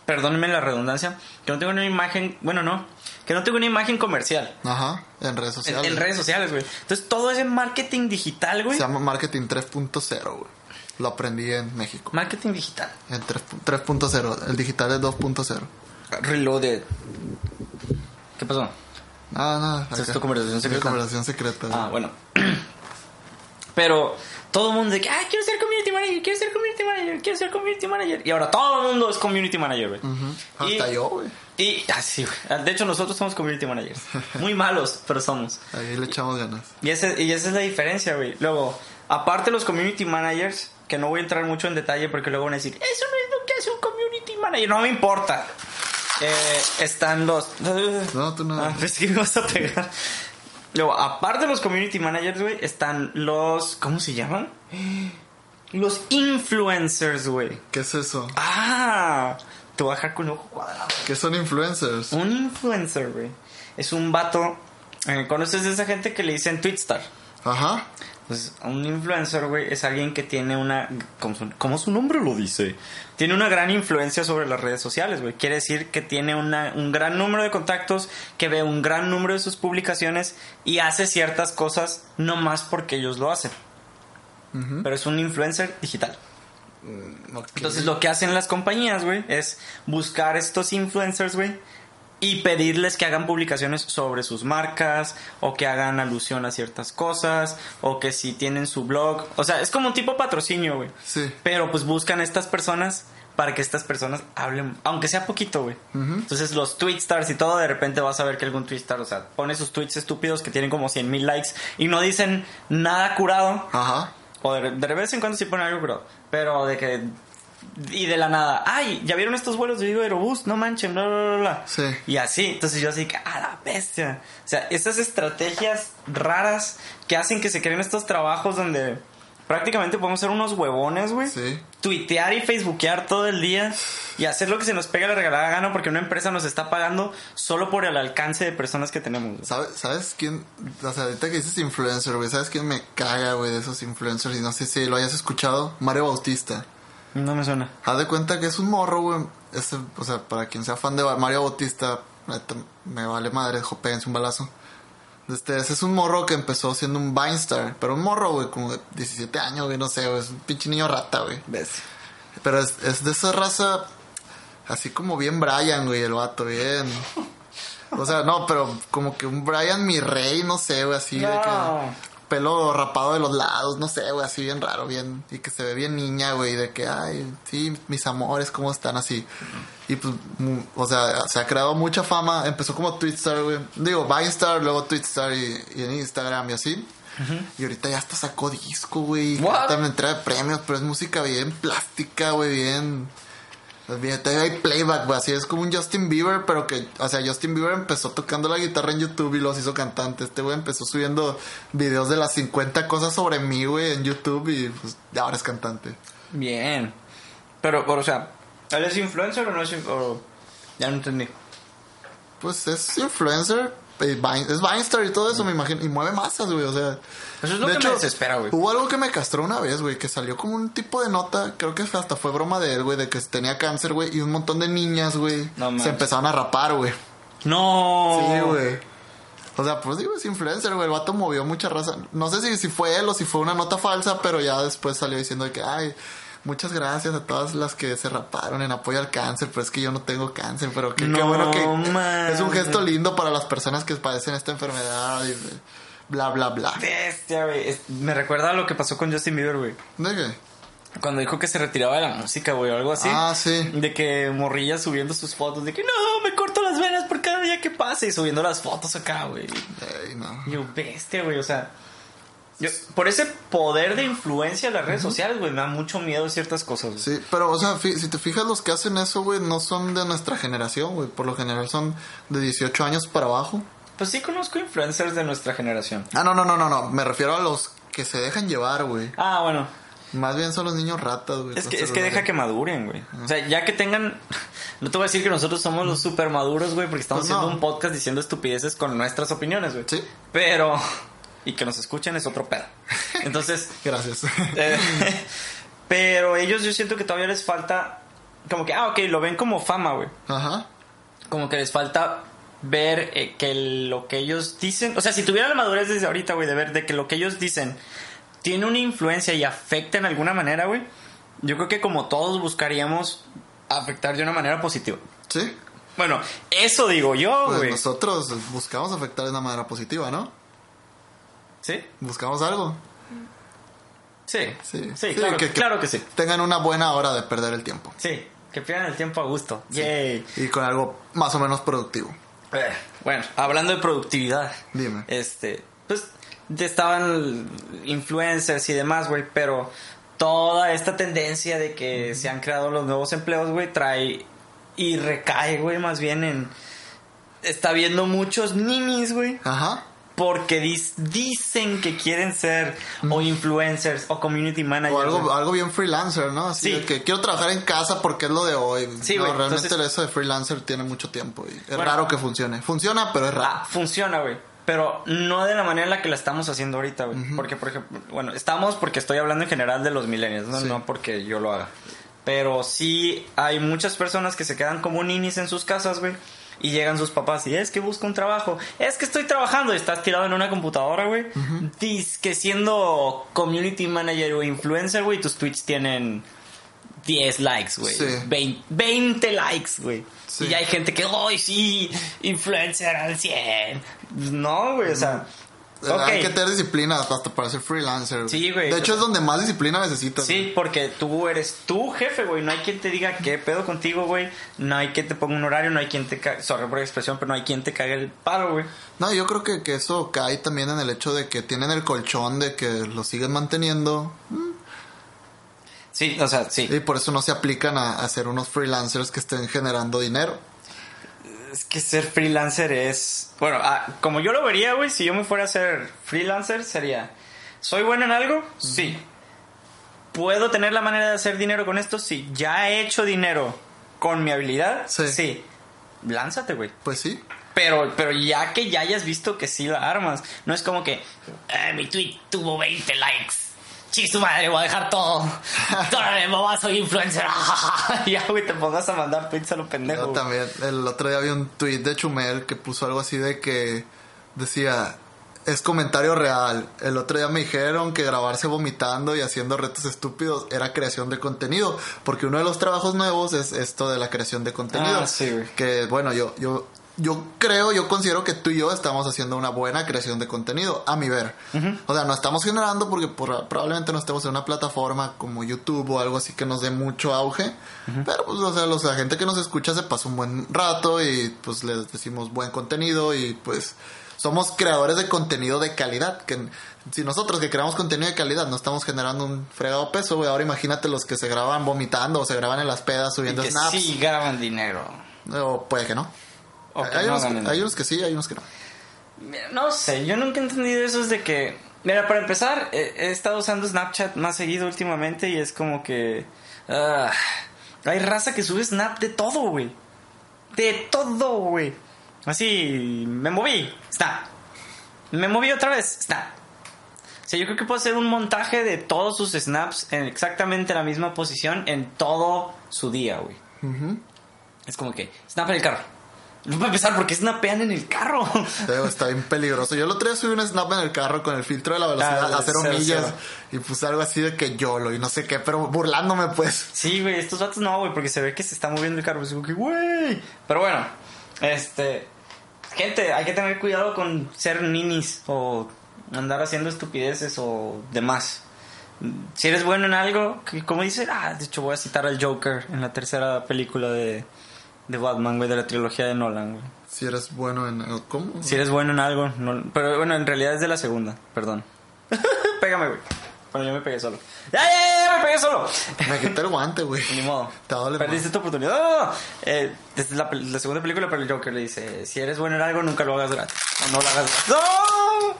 perdónenme la redundancia, que no tenga una imagen, bueno, no, que no tenga una imagen comercial Ajá, en redes sociales. en redes sociales, güey. Entonces todo ese marketing digital, güey, Se llama Marketing 3.0, güey. Lo aprendí en México. marketing digital, En 3 3.0. El digital es 2.0. reloaded. ¿Qué pasó? Nada, nada. ¿Es tu conversación Mi secreta? conversación secreta. Ah, bueno. Pero todo el mundo de que, ah, quiero ser community manager, quiero ser community manager, quiero ser community manager. Y ahora todo el mundo es community manager, güey. Ujú. Y- Hasta yo, güey. Y así, güey. De hecho, nosotros somos community managers. Muy malos, pero somos. Ahí le echamos ganas. Y, ese, y esa es la diferencia, güey. Luego, aparte los community managers, que no voy a entrar mucho en detalle porque luego van a decir, eso no es lo que hace un community manager. No me importa. Eh, están los... No, tú no. Ah, pues que me vas a pegar. Luego, aparte de los community managers, güey, están los... ¿Cómo se llaman? Los influencers, güey. ¿Qué es eso? Ah, te voy a dejar con el ojo cuadrado. ¿Qué son influencers? Un influencer, güey. Es un vato. eh, ¿Conoces a esa gente que le dicen Twitstar? Ajá. Pues un influencer, güey, es alguien que tiene una. Como su, como su nombre lo dice. Tiene una gran influencia sobre las redes sociales, güey. Quiere decir que tiene una, un gran número de contactos, que ve un gran número de sus publicaciones y hace ciertas cosas no más porque ellos lo hacen. Pero es un influencer digital. Ok. Entonces lo que hacen las compañías, güey, es buscar estos influencers, güey, y pedirles que hagan publicaciones sobre sus marcas o que hagan alusión a ciertas cosas o que si tienen su blog, o sea, es como un tipo patrocinio, güey. Sí. Pero pues buscan a estas personas para que estas personas hablen, aunque sea poquito, güey. Entonces los tweet stars y todo, de repente vas a ver que algún tweet star, o sea, pone sus tweets estúpidos que tienen como 100 mil likes y no dicen nada curado. Ajá. O de, de vez en cuando sí ponen algo curado. Pero de que. Y de la nada. Ay, ¿ya vieron estos vuelos de Vigo Aerobús? No manchen, bla, bla, bla, bla. Sí. Y así. Entonces yo así que, a la bestia. O sea, esas estrategias raras que hacen que se creen estos trabajos donde prácticamente podemos ser unos huevones, güey. Sí. Tuitear y facebookear todo el día y hacer lo que se nos pega la regalada gana porque una empresa nos está pagando solo por el alcance de personas que tenemos. ¿Sabes, ¿Sabes quién? O sea, ahorita que dices influencer, güey. ¿Sabes quién me caga, güey, de esos influencers? Y no sé si lo hayas escuchado. Mario Bautista. No me suena. Haz de cuenta que es un morro, güey. Ese, o sea, para quien sea fan de Mario Bautista, me vale madre, péguense un balazo. Este, ese es un morro que empezó siendo un Vinestar, pero un morro, güey, como de 17 años, güey, no sé, güey, es un pinche niño rata, güey. ¿Ves? Pero es, es de esa raza, así como bien Brian, güey, el vato, bien. O sea, no, pero como que un Brian mi rey, no sé, güey, así de que. Pelo rapado de los lados, no sé, güey, así bien raro, bien, y que se ve bien niña, güey, de que, ay, sí, mis amores, ¿cómo están así? Y pues, o sea, se ha creado mucha fama, empezó como Twitstar, güey, digo, Vinestar, luego Twitstar y, y en Instagram y así. Y ahorita ya hasta sacó disco, güey. También trae premios, pero es música bien plástica, güey, bien... pues bien, todavía hay playback, güey, así es como un Justin Bieber, pero que, o sea, Justin Bieber empezó tocando la guitarra en YouTube y los hizo cantante. Este güey empezó subiendo videos de las 50 cosas sobre mí, güey, en YouTube y pues ya ahora es cantante. Bien. Pero, pero, o sea, ¿él es influencer o no es influencer? Ya no entendí. Pues es influencer, es Vinestar y todo eso, me imagino, y mueve masas, güey, o sea... Eso es lo de que me desespera, güey. Hubo algo que me castró una vez, güey, que salió como un tipo de nota, creo que hasta fue broma de él, güey, de que tenía cáncer, güey, y un montón de niñas, güey, No se empezaron a rapar, güey. No. Sí, güey. O sea, pues digo, es influencer, güey. El vato movió mucha raza. No sé si, si fue él o si fue una nota falsa, pero ya después salió diciendo que, ay, muchas gracias a todas las que se raparon en apoyo al cáncer, pero es que yo no tengo cáncer, pero qué No bueno que mames. es un gesto lindo para las personas que padecen esta enfermedad y bla, bla, bla. Bestia, güey. Es- Me recuerda a lo que pasó con Justin Bieber, güey. ¿De qué? Cuando dijo que se retiraba de la música, güey, o algo así. Ah, sí. De que morría subiendo sus fotos. De que no, me corto las venas por cada día que pase. Y subiendo las fotos acá, güey. Ey, no. Yo, bestia, güey. O sea, yo, por ese poder de influencia de las redes sociales, güey, me da mucho miedo ciertas cosas. güey. Sí, pero, o sea, si te fijas, los que hacen eso, güey, no son de nuestra generación, güey. Por lo general son de 18 años para abajo. Pues sí conozco influencers de nuestra generación. Ah, no, no, no, no, no. Me refiero a los que se dejan llevar, güey. Ah, bueno. Más bien son los niños ratas, güey. Es que, es que deja que maduren, güey. O sea, ya que tengan... No te voy a decir que nosotros somos los super maduros, güey, porque estamos Pues no. haciendo un podcast diciendo estupideces con nuestras opiniones, güey. Sí. Pero... Y que nos escuchen es otro pedo. Entonces... Gracias. eh, pero ellos yo siento que todavía les falta... Como que, ah, ok, lo ven como fama, güey. Ajá. Como que les falta ver eh, que lo que ellos dicen... O sea, si tuvieran la madurez desde ahorita, güey, de ver de que lo que ellos dicen tiene una influencia y afecta en alguna manera, güey. Yo creo que como todos buscaríamos afectar de una manera positiva. Sí. Bueno, eso digo yo, Pues güey. nosotros buscamos afectar de una manera positiva, ¿no? ¿Sí? Buscamos algo. Sí. Sí. Sí, claro, que, que claro que sí. Tengan una buena hora de perder el tiempo. Sí, que pierdan el tiempo a gusto. Yay. Y con algo más o menos productivo. Eh, bueno, hablando de productividad. Dime. Este, pues estaban influencers y demás, güey, pero toda esta tendencia de que se han creado los nuevos empleos, güey, trae y recae, güey, más bien en está viendo muchos ninis, güey, Ajá. Porque dis- dicen que quieren ser o influencers o community managers. O algo, algo bien freelancer, ¿no? Así Sí. que quiero trabajar en casa porque es lo de hoy. Sí, no, güey, realmente entonces- eso de freelancer tiene mucho tiempo y es Bueno. raro que funcione. Funciona, pero es raro. Ah, funciona, güey. Pero no de la manera en la que la estamos haciendo ahorita, güey. Porque, por ejemplo, bueno, estamos porque estoy hablando en general de los millennials, ¿no? Sí. No porque yo lo haga. Pero sí hay muchas personas que se quedan como ninis en sus casas, güey. Y llegan sus papás y es que busco un trabajo. Es que estoy trabajando y estás tirado en una computadora, güey. Diz que siendo community manager o influencer, güey, tus tweets tienen 10 likes, güey. Sí. 20, 20 likes, güey. Sí. Y hay gente que, ¡ay, sí! Influencer al 100. No, güey, o sea. Hay que tener disciplina hasta para ser freelancer. Sí, güey. De hecho, es donde más disciplina necesitas. Sí, porque tú eres tu jefe, güey. No hay quien te diga qué pedo contigo, güey. No hay quien te ponga un horario, no hay quien te cague. Sorry por la expresión, pero no hay quien te cague el paro, güey. No, yo creo que, que eso cae también en el hecho de que tienen el colchón de que lo siguen manteniendo Sí, o sea, sí. y por eso no se aplican a, a ser unos freelancers que estén generando dinero. Es que ser freelancer es. Bueno, ah, como yo lo vería, güey, si yo me fuera a ser freelancer, sería. ¿Soy bueno en algo? Sí. ¿Puedo tener la manera de hacer dinero con esto? Sí. ¿Ya he hecho dinero con mi habilidad? Sí. Lánzate, güey. Pues sí. Pero, pero ya que ya hayas visto que sí la armas, no es como que "Ah, mi tweet tuvo 20 likes. Chis tu madre, voy a dejar todo. Órale, mamá, soy influencer. ya, güey, te pongas a mandar tweets a lo pendejo. Yo también, el otro día vi un tweet de Chumel que puso algo así de que decía, es comentario real. El otro día me dijeron que grabarse vomitando y haciendo retos estúpidos era creación de contenido, porque uno de los trabajos nuevos es esto de la creación de contenido. Ah, sí, güey. Que bueno, yo, yo yo creo, yo considero que tú y yo estamos haciendo una buena creación de contenido, a mi ver. O sea, no estamos generando porque por- probablemente no estemos en una plataforma como YouTube o algo así que nos dé mucho auge. Pero, pues, o sea, los- la gente que nos escucha se pasa un buen rato y pues les decimos buen contenido y pues somos creadores de contenido de calidad. Que si nosotros que creamos contenido de calidad no estamos generando un fregado peso, güey, ahora imagínate los que se graban vomitando o se graban en las pedas subiendo que snaps. sí ganan dinero. O puede que no. O que hay, no unos, ganen que- hay unos que sí, hay unos que no. Mira, No sé, yo nunca he entendido eso es de que... Mira, para empezar, he, he estado usando Snapchat más seguido últimamente y es como que... ah, hay raza que sube Snap de todo, güey. De todo, güey. Así, me moví, Snap. Me moví otra vez, Snap. O sea, yo creo que puedo hacer un montaje de todos sus snaps en exactamente la misma posición en todo su día, güey. Es como que, snap en el carro. No para empezar, porque snapean en el carro? Está bien peligroso. Yo el otro día subí un snap en el carro con el filtro de la velocidad Ah, a cero cero, millas cero. y puse algo así de que YOLO y no sé qué, pero burlándome pues. Sí, güey, estos vatos no, güey, porque se ve que se está moviendo el carro. Es como que, güey. Pero bueno, este. Gente, hay que tener cuidado con ser ninis o andar haciendo estupideces o demás. Si eres bueno en algo, como dice, ah, de hecho voy a citar al Joker en la tercera película de, de Batman, güey, de la trilogía de Nolan, güey. Si eres bueno en... ¿Cómo? Si eres bueno en algo, no- pero bueno, en realidad es de la segunda, perdón. Pégame, güey. Bueno, yo me pegué solo. ¡Ya, ya, ya! Me pegué solo. Me quité el guante, güey. Ni modo. Te doler Perdiste más. tu oportunidad. No, no, no. Eh, desde la, la segunda película, pero el Joker le dice: Si eres bueno en algo, nunca lo hagas gratis. O no lo hagas gratis. ¡No!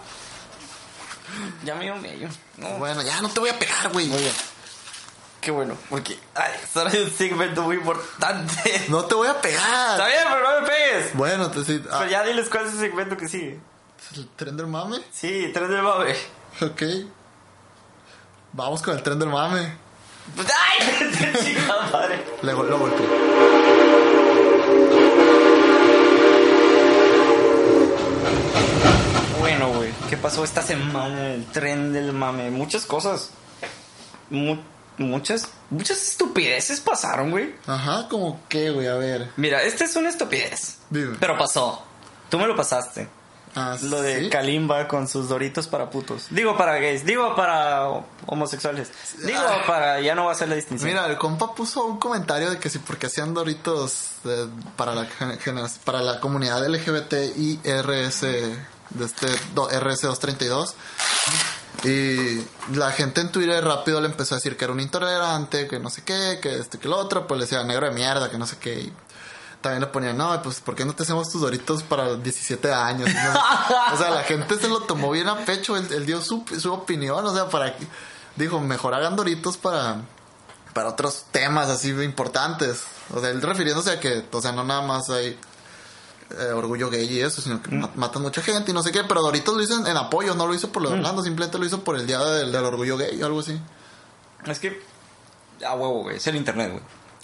Ya me dio medio. No. Bueno, ya no te voy a pegar, güey. Muy bien. Qué bueno, porque. Ay, esto es un segmento muy importante. No te voy a pegar. Está bien, pero no me pegues. Bueno, entonces ah, Pero ya diles cuál es el segmento que sigue. ¿El tren del mame? Sí, tres del mame. Ok. Vamos con el tren del mame. ¡Ay! Chingada madre. Le lo golpeé. Bueno, güey, ¿qué pasó esta semana en el tren del mame? Muchas cosas. Mu- muchas, muchas estupideces pasaron, güey. Ajá, como que, güey, a ver. Mira, esta es una estupidez. Dime. Pero pasó. Tú me lo pasaste. Ah, Lo de ¿sí? Kalimba con sus doritos para putos. Digo para gays, digo para homosexuales. Digo Ah. para ya no va a ser la distinción. Mira, el compa puso un comentario de que sí, porque hacían doritos eh, para, la, para la comunidad LGBT y RS, de este do- RS232. Y la gente en Twitter rápido le empezó a decir que era un intolerante, que no sé qué, que este, que lo otro, pues le decía negro de mierda, que no sé qué. Y también le ponían, no, pues, ¿por qué no te hacemos tus doritos para los 17 años? Sé. o sea, la gente se lo tomó bien a pecho, él, él dio su, su opinión, o sea, para que, dijo, mejor hagan doritos para, para otros temas así importantes. O sea, él refiriéndose a que, o sea, no nada más hay eh, orgullo gay y eso, sino que ma- matan mucha gente y no sé qué, pero Doritos lo hizo en, en apoyo, no lo hizo por lo de Orlando, simplemente lo hizo por el día del, del orgullo gay o algo así. Es que. A huevo, güey. Es el internet, güey.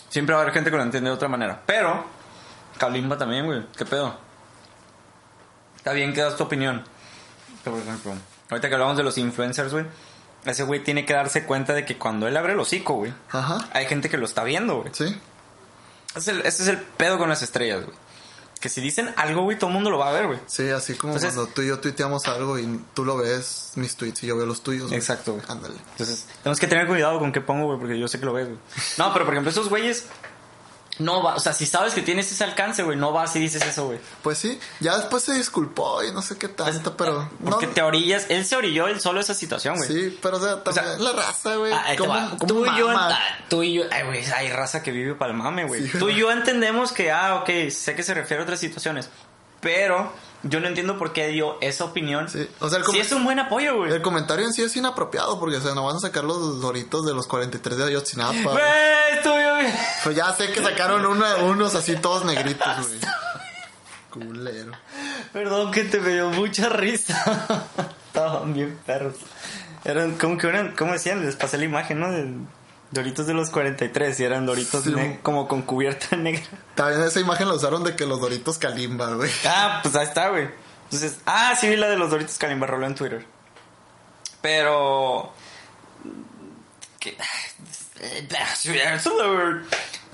Siempre va a haber gente que lo entiende de otra manera. Pero. Kalimba también, güey. ¿Qué pedo? Está bien que das tu opinión. Pero, por ejemplo, ahorita que hablamos de los influencers, güey. Ese güey tiene que darse cuenta de que cuando él abre el hocico, güey. Ajá, Hay gente que lo está viendo, güey. sí. Ese es el, ese es el pedo con las estrellas, güey. Que si dicen algo, güey, todo el mundo lo va a ver, güey. Sí, así como Entonces- cuando tú y yo tuiteamos algo y tú lo ves, mis tweets, y yo veo los tuyos. güey. Exacto, güey. Ándale. Entonces, tenemos que tener cuidado con qué pongo, güey, porque yo sé que lo ves, güey. No, pero por ejemplo, esos güeyes. No va, o sea, si sabes que tienes ese alcance, güey, no vas y dices eso, güey. Pues sí, ya después se disculpó y no sé qué tanto, pero... Porque no, te orillas, él se orilló él solo esa situación, güey. Sí, pero o sea, también sea, la raza, güey. Ah, ahí te ¿Cómo, va. cómo tú y yo, ah, tú y yo, ay, güey, hay raza que vive para el mame, güey. Sí, tú y yo entendemos que, ah, ok, sé que se refiere a otras situaciones, pero yo no entiendo por qué dio esa opinión. Sí, o sea, el sí com- es un buen apoyo, güey. El comentario en sí es inapropiado porque, o sea, no van a sacar los doritos de los 43 de Ayotzinapa. güey. Güey, estuvo bien. Pues ya sé que sacaron una- unos así todos negritos, güey. Culero. Perdón que te me dio mucha risa. Estaban bien perros. Eran como que eran, ¿cómo decían? Les pasé la imagen, ¿no? De Doritos de los 43 y eran Doritos Sí. como con cubierta negra. También esa imagen la usaron de que los doritos Kalimba, güey. Ah, pues ahí está, güey. Entonces, ah, sí vi la de los Doritos Kalimba, roló en Twitter. Pero... que-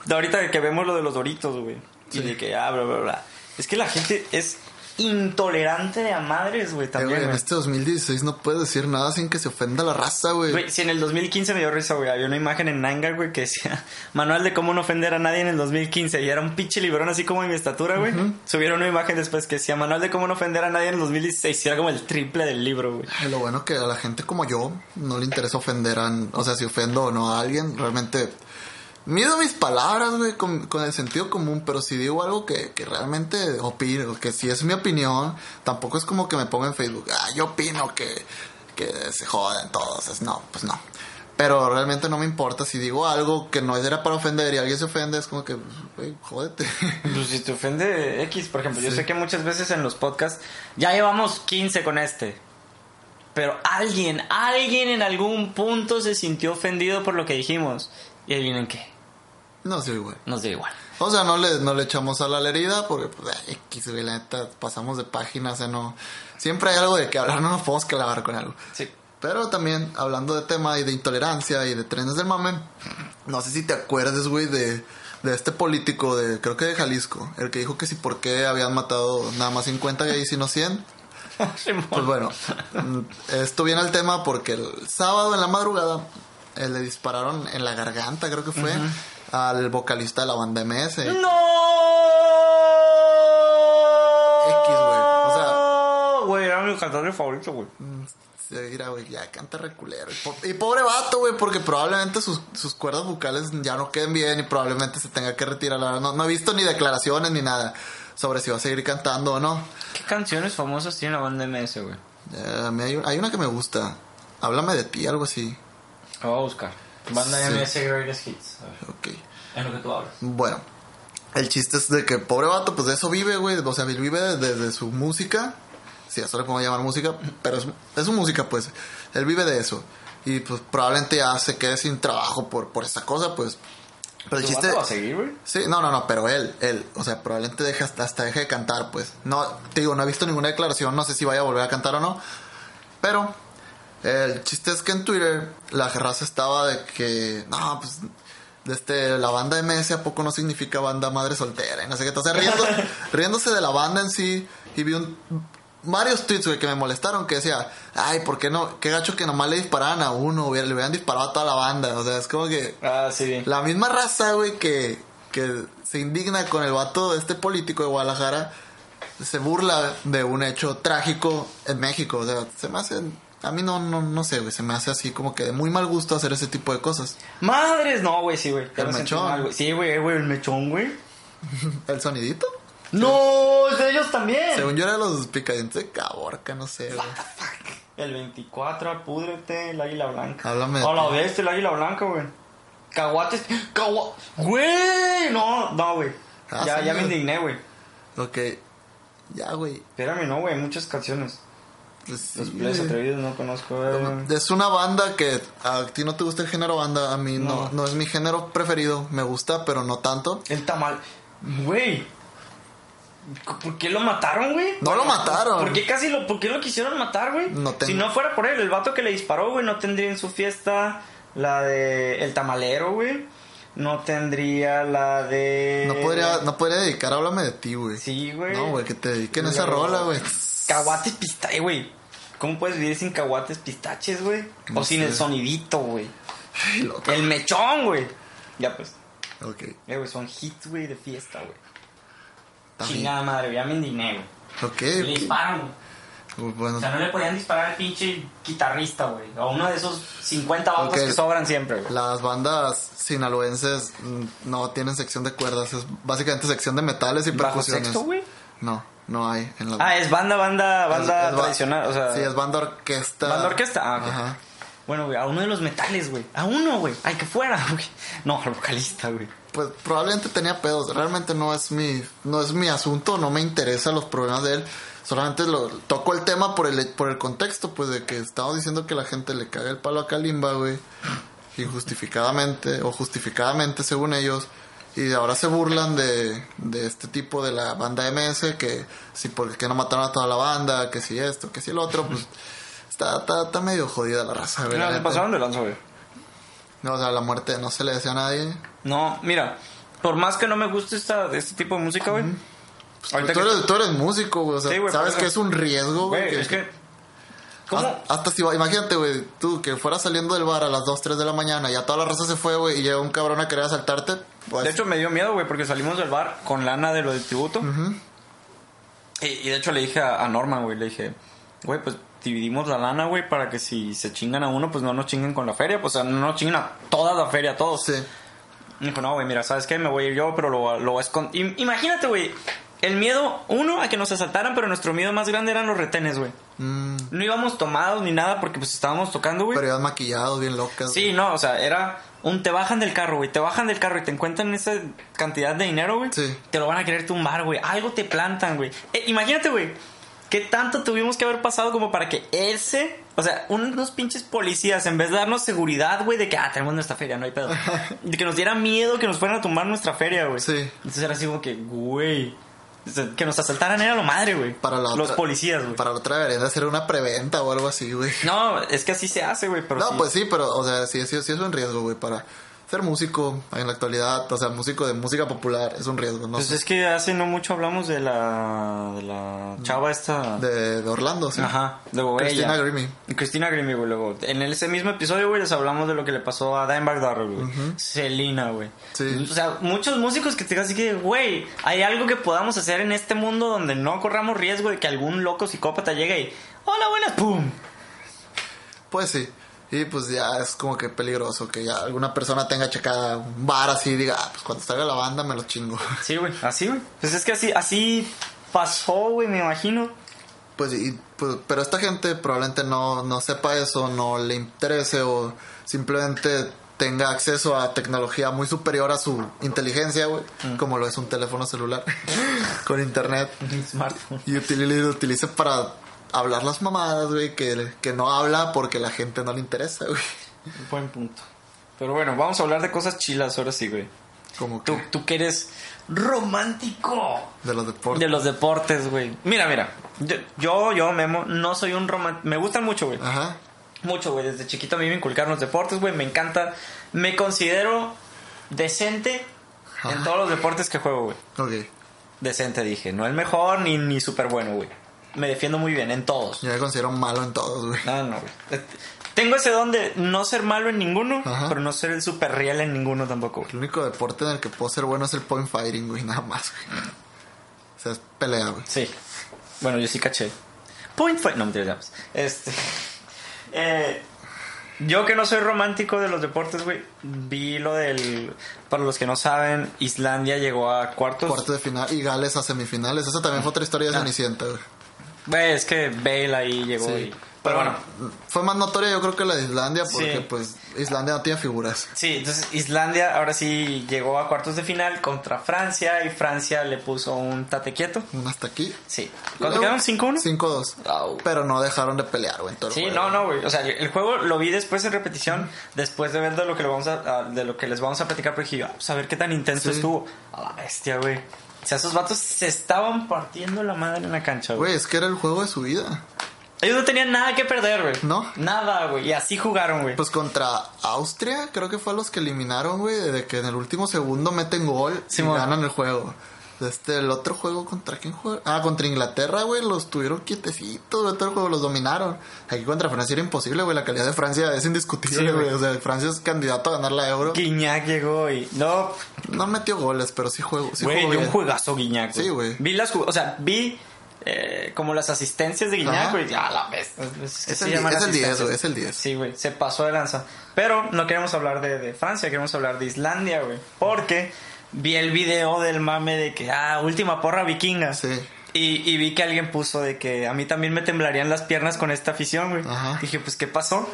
De ahorita que vemos lo de los Doritos, güey. Y de que, ah, bla, bla, bla. Es que la gente es intolerante de a madres, güey, Eh, también. güey, en este 2016 no puedes decir nada sin que se ofenda la raza, güey. Güey, si en el 2015 me dio risa, güey. Había una imagen en Nanga, güey, que decía Manual de cómo no ofender a nadie en el 2015. Y era un pinche librón así como de mi estatura, güey. Subieron una imagen después que decía Manual de cómo no ofender a nadie en el 2016. Y era como el triple del libro, güey. Lo bueno que a la gente como yo no le interesa ofender a... O sea, si ofendo o no a alguien, realmente... Mido mis palabras, güey, con, con el sentido común, pero si digo algo que, que realmente opino, que si es mi opinión, tampoco es como que me ponga en Facebook, ah, yo opino que, que se joden todos, es no, pues no. Pero realmente no me importa si digo algo que no era para ofender y alguien se ofende, es como que, güey, jódete. Pues si te ofende X, por ejemplo, yo sé que muchas veces en los podcasts ya llevamos 15 con este. Pero alguien, alguien en algún punto se sintió ofendido por lo que dijimos. Y adivinen qué, no sé, güey. nos da igual. O sea, no le, no le echamos a la herida porque, pues, X, la neta, pasamos de página, o sea, no... Siempre hay algo de que hablar, no nos podemos clavar con algo. Sí. Pero también, hablando de tema y de intolerancia y de trenes del mame, no sé si te acuerdas, güey, de, de este político de, creo que de Jalisco, el que dijo que si por qué habían matado nada más 50 gays y no 100. Pues bueno, esto viene al tema porque el sábado en la madrugada eh, le dispararon en la garganta, creo que fue, al vocalista de la banda MS. ¡No! X, güey. O sea, güey, era mi cantante favorito, güey. Mira, güey, ya canta reculero. Y, po- y pobre vato, güey, porque probablemente sus, sus cuerdas vocales ya no queden bien y probablemente se tenga que retirar. No, no he visto ni declaraciones ni nada sobre si va a seguir cantando o no. ¿Qué canciones famosas tiene la banda MS, güey? Eh, hay, hay una que me gusta. Háblame de ti, algo así. La voy a buscar. Banda Sí. MS Greatest Hits. A ver, Ok. en lo que tú hablas. Bueno, el chiste es de que pobre vato, pues de eso vive, güey. O sea, vive desde de, su música. Si eso le podemos llamar música, pero es, es su música, pues. Él vive de eso. Y pues probablemente ya se quede sin trabajo por, por esa cosa, pues. Pero el ¿Tu chiste. vato va a seguir, güey? Sí, no, no, no, pero él, él, o sea, probablemente deje hasta, hasta deje de cantar, pues. No, te digo, no he visto ninguna declaración, no sé si vaya a volver a cantar o no. Pero el chiste es que en Twitter la raza estaba de que, no, pues, de este, la banda MS a poco no significa banda madre soltera y no sé qué. Entonces, riendo, riéndose de la banda en sí, y vi un, varios tweets, güey, que me molestaron, que decía, ay, ¿por qué no? Qué gacho que nomás le dispararan a uno, le hubieran disparado a toda la banda. O sea, es como que, Ah, sí, la misma raza, güey, que, que se indigna con el vato de este político de Guadalajara, se burla de un hecho trágico en México. O sea, se me hace. A mí no, no, no sé, güey. Se me hace así como que de muy mal gusto hacer ese tipo de cosas. Madres, no, güey, sí, güey. El mechón. mal, güey. Sí, güey, güey, el mechón, güey. El sonidito. No, es de ellos también. Según yo era los picadientes de Caborca, no sé, güey. El 24, púdrete, el águila blanca. Háblame A la bestia, el águila blanca, güey. Caguates. Cagua... Güey, no, no, güey. Ah, ya, sí, ya me indigné, güey. Ok. Ya, güey. Espérame, no, güey, muchas canciones. Pues sí, Los players atrevidos no conozco. eh. Es una banda que a ti no te gusta el género banda, a mí no. No. no, es mi género preferido, me gusta, pero no tanto. El tamal. Güey. ¿Por qué lo mataron, güey? No lo mataron. ¿Por qué casi lo, por qué lo quisieron matar, güey? No tengo- Si no fuera por él, el vato que le disparó, güey, no tendría en su fiesta la de El Tamalero, güey. No tendría la de... No podría, no podría dedicar, háblame de ti, güey. Sí, güey. No, güey, que te dediquen esa rola, güey. Caguates pistaches, güey. ¿Cómo puedes vivir sin caguates pistaches, güey? No o sin sé. el sonidito, güey. El mechón, güey. Ya pues. Ok. Eh, güey, son hits, güey, de fiesta, güey. Chingada madre, ya me indigné, güey. Ok. Le disparan, güey. Bueno, O sea, no le podían disparar al pinche guitarrista, güey. A uno de esos 50 bancos Ok. que sobran siempre, güey. las bandas sinaloenses mm, no tienen sección de cuerdas, es básicamente sección de metales y ¿Bajo percusiones. sexto, güey? No, no hay en la Ah, es banda, banda, es- banda es ba- tradicional, o sea... Sí, es banda orquesta. ¿Banda orquesta? Ah, ok. Ajá. Bueno, güey, a uno de los metales, güey. A uno, güey. Ay, que fuera, güey. No, al vocalista, güey. Pues probablemente tenía pedos. Realmente no es mi, no es mi asunto, no me interesan los problemas de él. Solamente lo toco el tema por el, por el contexto, pues de que estamos diciendo que la gente le caga el palo a Kalimba, güey. Injustificadamente, o justificadamente según ellos. Y ahora se burlan de, de este tipo de la banda MS, que si por qué no mataron a toda la banda, que si esto, que si el otro, pues está, está, está medio jodida la raza, se neta. pasaron de lanza, güey. No, o sea, la muerte no se le desea a nadie. No, mira, por más que no me guste esta, este tipo de música, güey, Ahorita tú, que- eres, tú eres músico, güey. O sea, Sí, güey, sabes por que es un riesgo, güey. Güey, que- es que... ¿Cómo? Hasta, si, imagínate, güey, tú que fueras saliendo del bar a las 2, 3 de la mañana, ya toda la raza se fue, güey, y llega un cabrón a querer asaltarte, pues... De hecho, me dio miedo, güey, porque salimos del bar con lana de lo del tributo. y, y de hecho le dije a, a Norman, güey, le dije, güey, pues dividimos la lana, güey, para que si se chingan a uno, pues no nos chinguen con la feria. Pues o sea, no nos chinguen a toda la feria, a todos. sí. Me dijo, no, güey, mira, ¿sabes qué? Me voy a ir yo, pero lo, lo voy a esconder. Imagínate, güey, el miedo, uno, a que nos asaltaran, pero nuestro miedo más grande eran los retenes, güey. Mm, No íbamos tomados ni nada porque pues estábamos tocando, güey. pero ibas maquillados, bien locas. Sí, no, o sea, era un te bajan del carro, güey, te bajan del carro y te encuentran esa cantidad de dinero, güey. Sí. Te lo van a querer tumbar, güey. Algo te plantan, güey. Eh, imagínate, güey, qué tanto tuvimos que haber pasado como para que ese, o sea, unos pinches policías, en vez de darnos seguridad, güey, de que, ah, tenemos nuestra feria, no hay pedo. de que nos diera miedo que nos fueran a tumbar nuestra feria, güey. Sí. Entonces era así como que, güey, que nos asaltaran era lo madre, güey. Para la Los otra- policías, güey. Para la otra deberían de hacer una preventa o algo así, güey. No, es que así se hace, güey, No, sí. pues sí, pero, o sea, sí, sí, sí es un riesgo, güey, para ser músico en la actualidad, o sea, músico de música popular, es un riesgo, ¿no? Pues sé. es que hace no mucho hablamos de la, de la chava esta. de, de Orlando, sí. Ajá, luego Christina ella. Grimmie. Cristina Grimmie, güey, luego. En ese mismo episodio, güey, les hablamos de lo que le pasó a Dimebag Darrell, güey. Selena, güey. Sí. O sea, muchos músicos que te digan así que, güey, hay algo que podamos hacer en este mundo donde no corramos riesgo de que algún loco psicópata llegue y, hola, buenas, pum. Pues sí. Y pues ya es como que peligroso que ya alguna persona tenga checada un bar así y diga, ah, pues cuando salga la banda me lo chingo. Sí, güey, así, güey. Pues es que así, así pasó, güey, me imagino. Pues, y, pues, pero esta gente probablemente no, no sepa eso, no le interese o simplemente tenga acceso a tecnología muy superior a su inteligencia, güey, Mm. como lo es un teléfono celular con internet Un smartphone. y utilice para hablar las mamadas, güey, que, que no habla porque la gente no le interesa, güey. Buen punto. Pero bueno, vamos a hablar de cosas chilas ahora sí, güey. Como Tú, que tú que eres romántico de los deportes. de los deportes, güey. Mira, mira. Yo, yo, Memo, no soy un romántico. Me gustan mucho, güey. Ajá. Mucho, güey. Desde chiquito a mí me inculcaron los deportes, güey. Me encanta. Me considero decente en todos los deportes que juego, güey. Ok. Decente, dije. No el mejor ni, ni súper bueno, güey. Me defiendo muy bien en todos. Yo me considero malo en todos, güey. No, no, güey. Tengo ese don de no ser malo en ninguno, Ajá. pero no ser el super real en ninguno tampoco. güey. El único deporte en el que puedo ser bueno es el point fighting, güey, nada más, güey. O sea, es pelea, güey. Sí. Bueno, yo sí caché. Point fight. No, me llamas. Este. Eh, yo que no soy romántico de los deportes, güey. Vi lo del. Para los que no saben, Islandia llegó a cuartos. Cuarto de final y Gales a semifinales. Esa también fue otra historia de Ah. Cenicienta, güey. Güey, es que Bale ahí llegó. Sí. y- Pero bueno. Fue más notoria yo creo que la de Islandia porque Sí. pues Islandia no tiene figuras. Sí, entonces Islandia ahora sí llegó a cuartos de final contra Francia y Francia le puso un tate quieto. Un hasta aquí. Sí. ¿Cuánto Luego, quedaron? ¿5-1? 5-2. Au. Pero no dejaron de pelear, güey, Sí, juego. no, no, güey. O sea, el juego lo vi después en repetición, después de ver de lo que, le vamos a, de lo que les vamos a platicar, pero dije, vamos a ver qué tan intenso Sí. estuvo. A la bestia, güey. O sea, esos vatos se estaban partiendo la madre en la cancha, güey. Güey, es que era el juego de su vida. Ellos no tenían nada que perder, güey. ¿No? Nada, güey. Y así jugaron, güey. Pues contra Austria, creo que fue a los que eliminaron, güey, de que en el último segundo meten gol y ganan el juego. Este, el otro juego contra quién juega? Ah, contra Inglaterra, güey, los tuvieron quietecitos, güey, todo el juego los dominaron. Aquí contra Francia era imposible, güey, la calidad de Francia es indiscutible, güey. O sea, Francia es candidato a ganar la Euro. Guiñac llegó y... No, No metió goles, pero sí juego, sí güey, jugó dio un juegazo Guiñac, Sí, güey. Vi las... O sea, vi... eh, como las asistencias de Guiñac, güey. Ya la ves. Es, que Es se el, es el 10, asistencias. güey, es el 10. Sí, güey, se pasó de lanza. Pero no queremos hablar de, de Francia, queremos hablar de Islandia, güey. Porque vi el video del mame de que, ah, última porra vikinga. Sí. Y, y vi que alguien puso de que a mí también me temblarían las piernas con esta afición, güey. Ajá. Dije, pues, ¿qué pasó?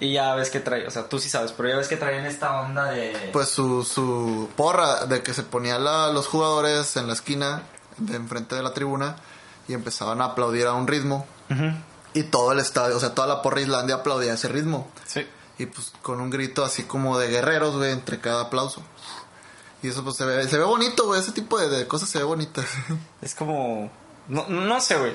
Y ya ves que trae, o sea, tú sí sabes, pero ya ves que traen esta onda de... Pues su, su porra de que se ponía la- los jugadores en la esquina de enfrente de la tribuna y empezaban a aplaudir a un ritmo. Ujú. Y todo el estadio, o sea, toda la porra Islandia aplaudía ese ritmo. Sí. Y pues con un grito así como de guerreros, güey, entre cada aplauso. Y eso pues se ve, se ve bonito, güey, ese tipo de, cosas se ve bonitas. Es como... No, no sé, güey.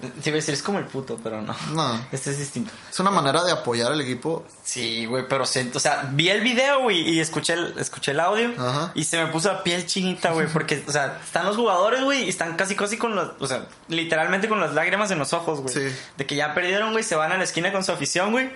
Te iba a decir, es como el puto, pero no. No. Este es distinto. Es una manera de apoyar al equipo. Sí, güey, pero se, o sea, vi el video, güey, y escuché el, escuché el audio Ajá. y se me puso la piel chinita, güey, porque, o sea, están los jugadores, güey, y están casi casi con los, o sea, literalmente con las lágrimas en los ojos, güey. Sí. De que ya perdieron, güey, se van a la esquina con su afición, güey.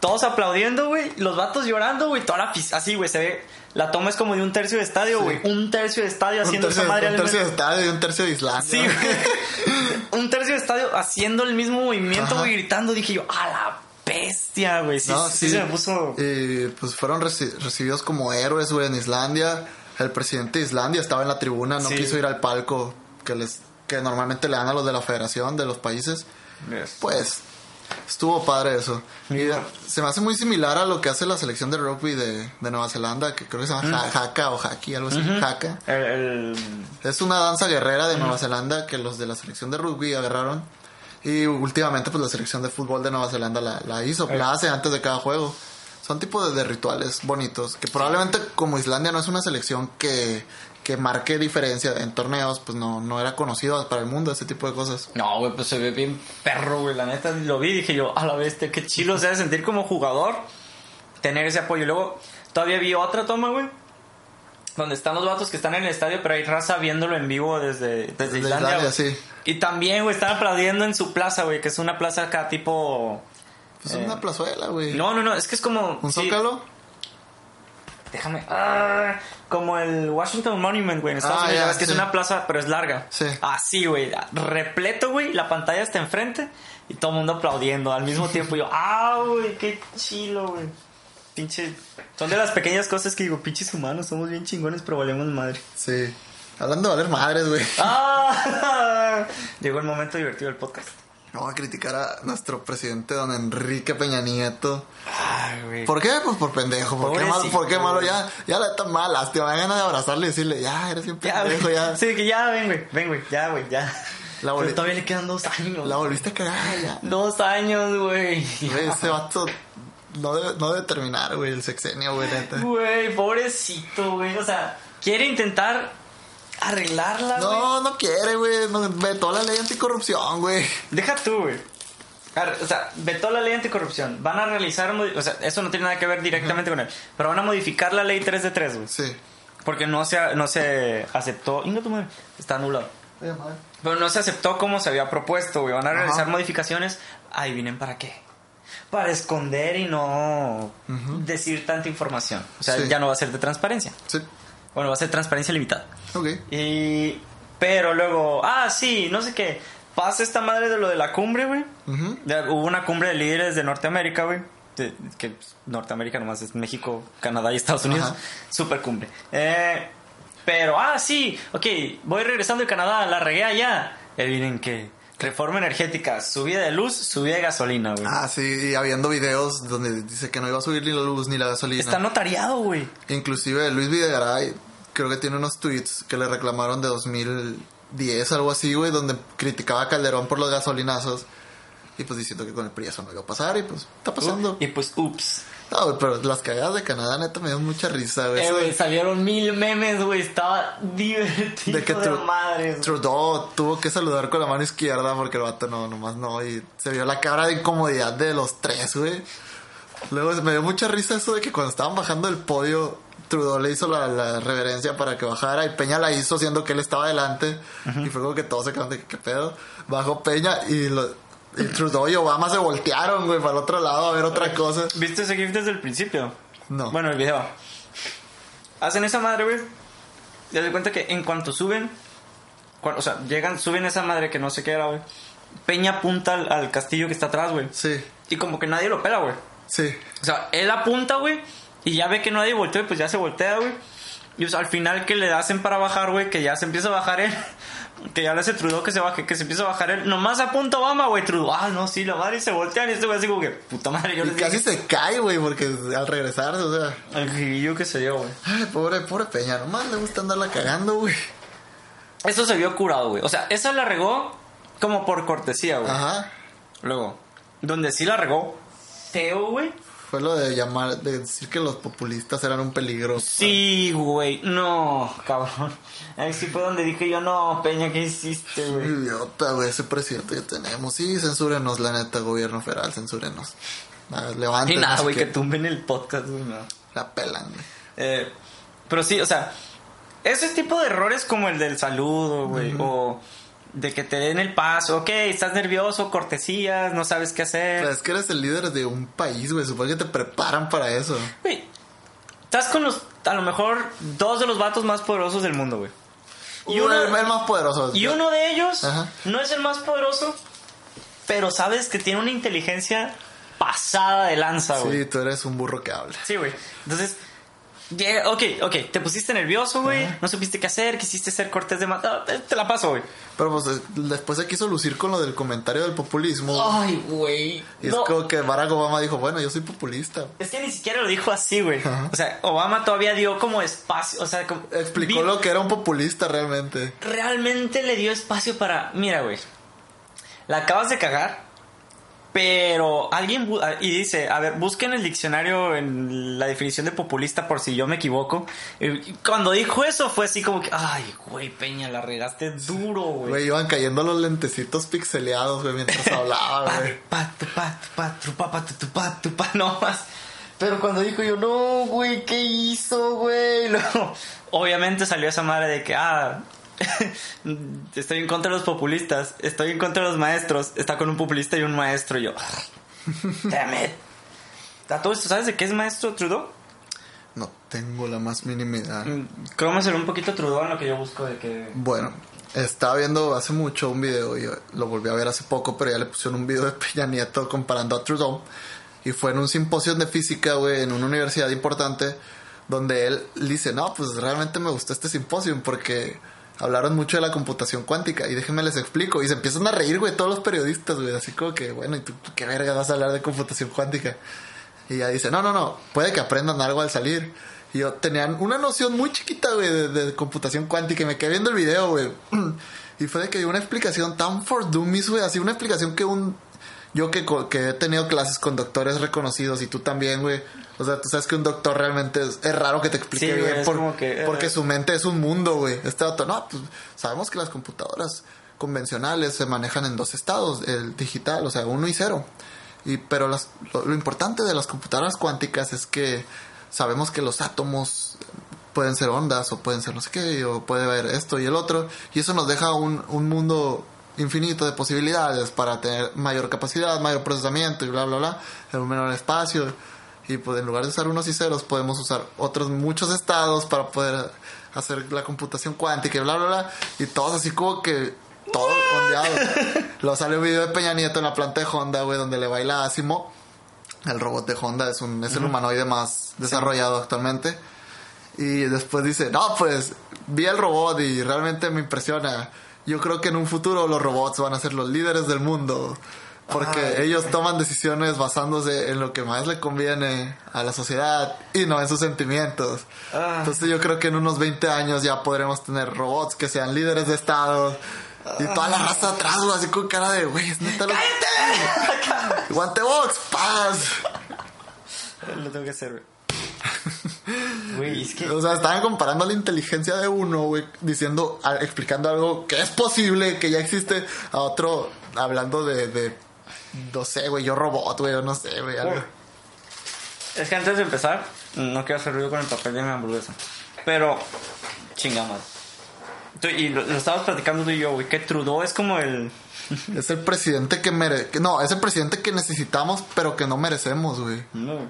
Todos aplaudiendo, güey, los vatos llorando, güey, toda la así, güey, se ve, la toma es como de un tercio de estadio, güey, un tercio de estadio haciendo tercio, esa madre un tercio de estadio y un tercio de Islandia. Sí, güey. un estadio haciendo el mismo movimiento, Ajá. güey, gritando, dije yo, a la bestia, güey, sí, No, sí, se me puso... Y pues fueron reci- recibidos como héroes, güey, en Islandia. El presidente de Islandia estaba en la tribuna, no Sí. quiso ir al palco que les que normalmente le dan a los de la federación de los países. Pues estuvo padre eso. Y se me hace muy similar a lo que hace la selección de rugby de, de Nueva Zelanda, que creo que se llama Mm. Haka o Haki, algo así. Haka. El, el- Es una danza guerrera de Nueva Zelanda que los de la selección de rugby agarraron. Y últimamente pues la selección de fútbol de Nueva Zelanda la, la hizo, Eh. la hace antes de cada juego. Son tipos de, de rituales bonitos que probablemente como Islandia no es una selección que, que marque diferencia en torneos, pues no, no era conocido para el mundo ese tipo de cosas. No, güey, pues se ve bien perro, güey. La neta, lo vi y dije yo, a la bestia, qué chilo. O sea, de sentir como jugador, tener ese apoyo. Y luego, todavía vi otra toma, güey. Donde están los vatos que están en el estadio, pero hay raza viéndolo en vivo desde, desde, Desde Islandia. Islandia, sí. Y también, güey, están aplaudiendo en su plaza, güey, que es una plaza acá tipo... Pues Eh. es una plazuela, güey. No, no, no, es que es como... ¿Un sí, zócalo? Déjame. Ah, como el Washington Monument, güey. En Estados Ah, Unidos, ya, que es una plaza, pero es larga. Sí. Así, güey. Repleto, güey. La pantalla está enfrente y todo el mundo aplaudiendo al mismo tiempo. Yo, ah, güey, qué chilo, güey. Pinche. Son de las pequeñas cosas que digo, pinches humanos, somos bien chingones, pero valemos madre. Sí. Hablando de valer madres, güey. ¡Ah! Llegó el momento divertido del podcast. Vamos a criticar a nuestro presidente, don Enrique Peña Nieto. Ay, güey. ¿Por qué? Pues por pendejo. ¿Por qué malo? ¿Por qué malo? Ya, ya la tan mal, lástima. Me dan ganas de abrazarle y decirle, ya, eres Ya, pendejo, ya. Sí, que ya, ven, güey. Ven, güey. Ya, güey, ya. La Pero todavía le quedan dos años. La volviste a cagar, ya. Dos años, güey. Güey, ese vato no debe, no debe terminar, güey, el sexenio, güey, neta. Güey, pobrecito, güey. O sea, quiere intentar arreglarla, güey. No, no quiere, güey. No, vetó la ley anticorrupción, güey. Deja tú, güey. O sea, vetó la ley anticorrupción. Van a realizar. O sea, eso no tiene nada que ver directamente con él. Pero van a modificar la ley 3 de 3, güey. Sí. Porque no se, no se aceptó. Inga tu madre. Está anulado. Madre. Pero no se aceptó como se había propuesto, güey. Van a Ajá. realizar modificaciones. Adivinen para qué. Para esconder y no decir tanta información. O sea, Sí. ya no va a ser de transparencia. Sí. Bueno, va a ser transparencia limitada. Ok. Y. Pero luego, ah, sí, no sé qué. Pasa esta madre de lo de la cumbre, güey. Ya Hubo una cumbre de líderes de Norteamérica, güey. Que pues, Norteamérica nomás es México, Canadá y Estados Unidos. Super cumbre. Eh, pero, ah, sí, ok, voy regresando de Canadá, la regué allá. Miren que reforma energética, subida de luz, subida de gasolina, güey. Ah, sí, y habiendo videos donde dice que no iba a subir ni la luz ni la gasolina. Está notariado, güey. Inclusive Luis Videgaray creo que tiene unos tweets que le reclamaron de 2010, algo así, güey, donde criticaba a Calderón por los gasolinazos. Y pues diciendo que con el PRI eso no iba a pasar y pues está pasando. Y pues, ups. No, güey, pero las cagadas de Canadá neta me dio mucha risa, güey. Eh, güey, salieron mil memes, güey. Estaba divertido de que de madres. Trudeau tuvo que saludar con la mano izquierda porque el vato no, nomás no. Y se vio la cara de incomodidad de los tres, güey. Luego me dio mucha risa eso de que cuando estaban bajando el podio, Trudeau le hizo la, la reverencia para que bajara y Peña la hizo siendo que él estaba adelante. Y fue como que todos se quedaron de qué pedo. Bajó Peña y, lo, y Trudeau y Obama se voltearon, güey, para el otro lado a ver otra cosa. ¿Viste ese GIF desde el principio? No. Bueno, el video. Hacen esa madre, güey. Ya de cuenta que en cuanto suben, cua- o sea, llegan, suben esa madre que no sé qué era, güey. Peña apunta al, al castillo que está atrás, güey. Sí, Y como que nadie lo pela, güey. sí. O sea, él apunta, güey. Y ya ve que nadie voltea, y pues ya se voltea, güey. Y al final que le hacen para bajar, güey, que ya se empieza a bajar él. Que ya le hace Trudeau que se baje, que se empieza a bajar él. Nomás apunta Obama, güey, Trudeau. Ah, no, sí, la madre y se voltean. Y este güey así como que, puta madre, yo Y les casi dije. se cae, güey, porque al regresarse, o sea. El grillo que se dio, güey. Ay, pobre, pobre Peña, nomás le gusta andarla cagando, güey. Eso se vio curado, güey. O sea, esa la regó como por cortesía, güey. Ajá. Luego, donde sí la regó, Teo, güey. Fue lo de llamar, de decir que los populistas eran un peligro. Sí, güey. No, cabrón. Ahí sí fue donde dije yo, no, Peña, ¿qué hiciste, güey? Idiota, güey, ese presidente que tenemos. Sí, censúrenos, la neta, gobierno federal, censúrenos. Y levántense. nada, güey, que que tumben el podcast, güey, no. La pelan, güey. Eh, pero sí, o sea, ese tipo de errores como el del saludo, güey, o de que te den el paso, ok, estás nervioso, cortesías, no sabes qué hacer. es que eres el líder de un país, güey. Supongo que te preparan para eso. Güey, estás con los, a lo mejor, dos de los vatos más poderosos del mundo, güey. Y Y uno- el, el más poderoso. Y uno de ellos Ajá. no es el más poderoso, pero sabes que tiene una inteligencia pasada de lanza, güey. Sí, tú eres un burro que habla. Sí, güey. Entonces, llega- ok, ok, te pusiste nervioso, güey. No supiste qué hacer, quisiste ser cortés de matar. Te la paso, güey. Pero pues eh, después se quiso lucir con lo del comentario del populismo. Ay, güey. y es No, como que Barack Obama dijo, bueno, yo soy populista. es que ni siquiera lo dijo así, güey. O sea, Obama todavía dio como espacio. O sea, como- Explicó vi- lo que era un populista realmente. realmente le dio espacio para. Mira, güey. La acabas de cagar. Pero alguien. ah, Y dice: A ver, busquen el diccionario en la definición de populista por si yo me equivoco. Y cuando dijo eso fue así como que. Ay, güey, Peña, la regaste duro, güey. Güey, iban cayendo los lentecitos pixeleados, güey, mientras hablaba, güey. No más. Pero cuando dijo yo, no, güey, ¿qué hizo, güey? Luego, obviamente salió esa madre de que, ah, estoy en contra de los populistas, estoy en contra de los maestros, está con un populista y un maestro. Y yo, damn it. A todo esto, ¿sabes de qué es maestro Trudeau? No tengo la más mínima idea. Mm, me salió un poquito Trudeau en lo que yo busco de que... Bueno, estaba viendo hace mucho un video y lo volví a ver hace poco, pero ya le pusieron un video de Peña Nieto comparando a Trudeau. Y fue en un simposio de física, güey, en una universidad importante, donde él dice, no, pues realmente me gustó este simposio porque hablaron mucho de la computación cuántica. Y déjenme les explico. Y se empiezan a reír, güey, todos los periodistas, güey. Así como que, bueno, ¿y tú qué verga vas a hablar de computación cuántica? Y ya dice, no, no, no, puede que aprendan algo al salir. Y yo tenían una noción muy chiquita, güey, de, computación cuántica. Y me quedé viendo el video, güey. Y fue de que dio una explicación tan for dummies, güey. Así una explicación que un... Yo que, que he tenido clases con doctores reconocidos y tú también, güey. O sea, tú sabes que un doctor realmente es, es raro que te explique Sí, bien. por- que, eh. Porque su mente es un mundo, güey. Este dato, no, pues sabemos que las computadoras convencionales se manejan en dos estados, el digital, o sea, uno y cero. Y, pero las- lo, lo importante de las computadoras cuánticas es que sabemos que los átomos pueden ser ondas o pueden ser no sé qué, o puede haber esto y el otro. Y eso nos deja un, un mundo infinito de posibilidades para tener mayor capacidad, mayor procesamiento y bla, bla, bla, en un menor espacio. Y pues en lugar de usar unos y ceros, podemos usar otros muchos estados para poder hacer la computación cuántica y bla, bla, bla. Y todos así como que todo ondeado. Luego sale un video de Peña Nieto en la planta de Honda, güey, donde le baila a Asimo. El robot de Honda es, un, es el humanoide más desarrollado actualmente. Y después dice, no, pues vi el robot y realmente me impresiona. Yo creo que en un futuro los robots van a ser los líderes del mundo. Porque Ay. ellos toman decisiones basándose en lo que más le conviene a la sociedad y no en sus sentimientos. Ah. Entonces yo creo que en unos 20 años ya podremos tener robots que sean líderes de estado. Y toda la raza atrás, así con cara de, güey, es neta lo... Guantebox, paz. Lo tengo que hacer, güey. Es que... O sea, estaban comparando la inteligencia de uno, güey, diciendo, a- explicando algo que es posible, que ya existe, a otro hablando de, de no sé, güey, yo robot, güey, o no sé, güey, algo. Es que antes de empezar, no quiero hacer ruido con el papel de mi hamburguesa. Pero, chingamos. Y lo, lo estábamos platicando tú y yo, güey, que Trudeau es como el... Es el presidente que mere... que- No, es el presidente que necesitamos, pero que no merecemos, güey. No, güey.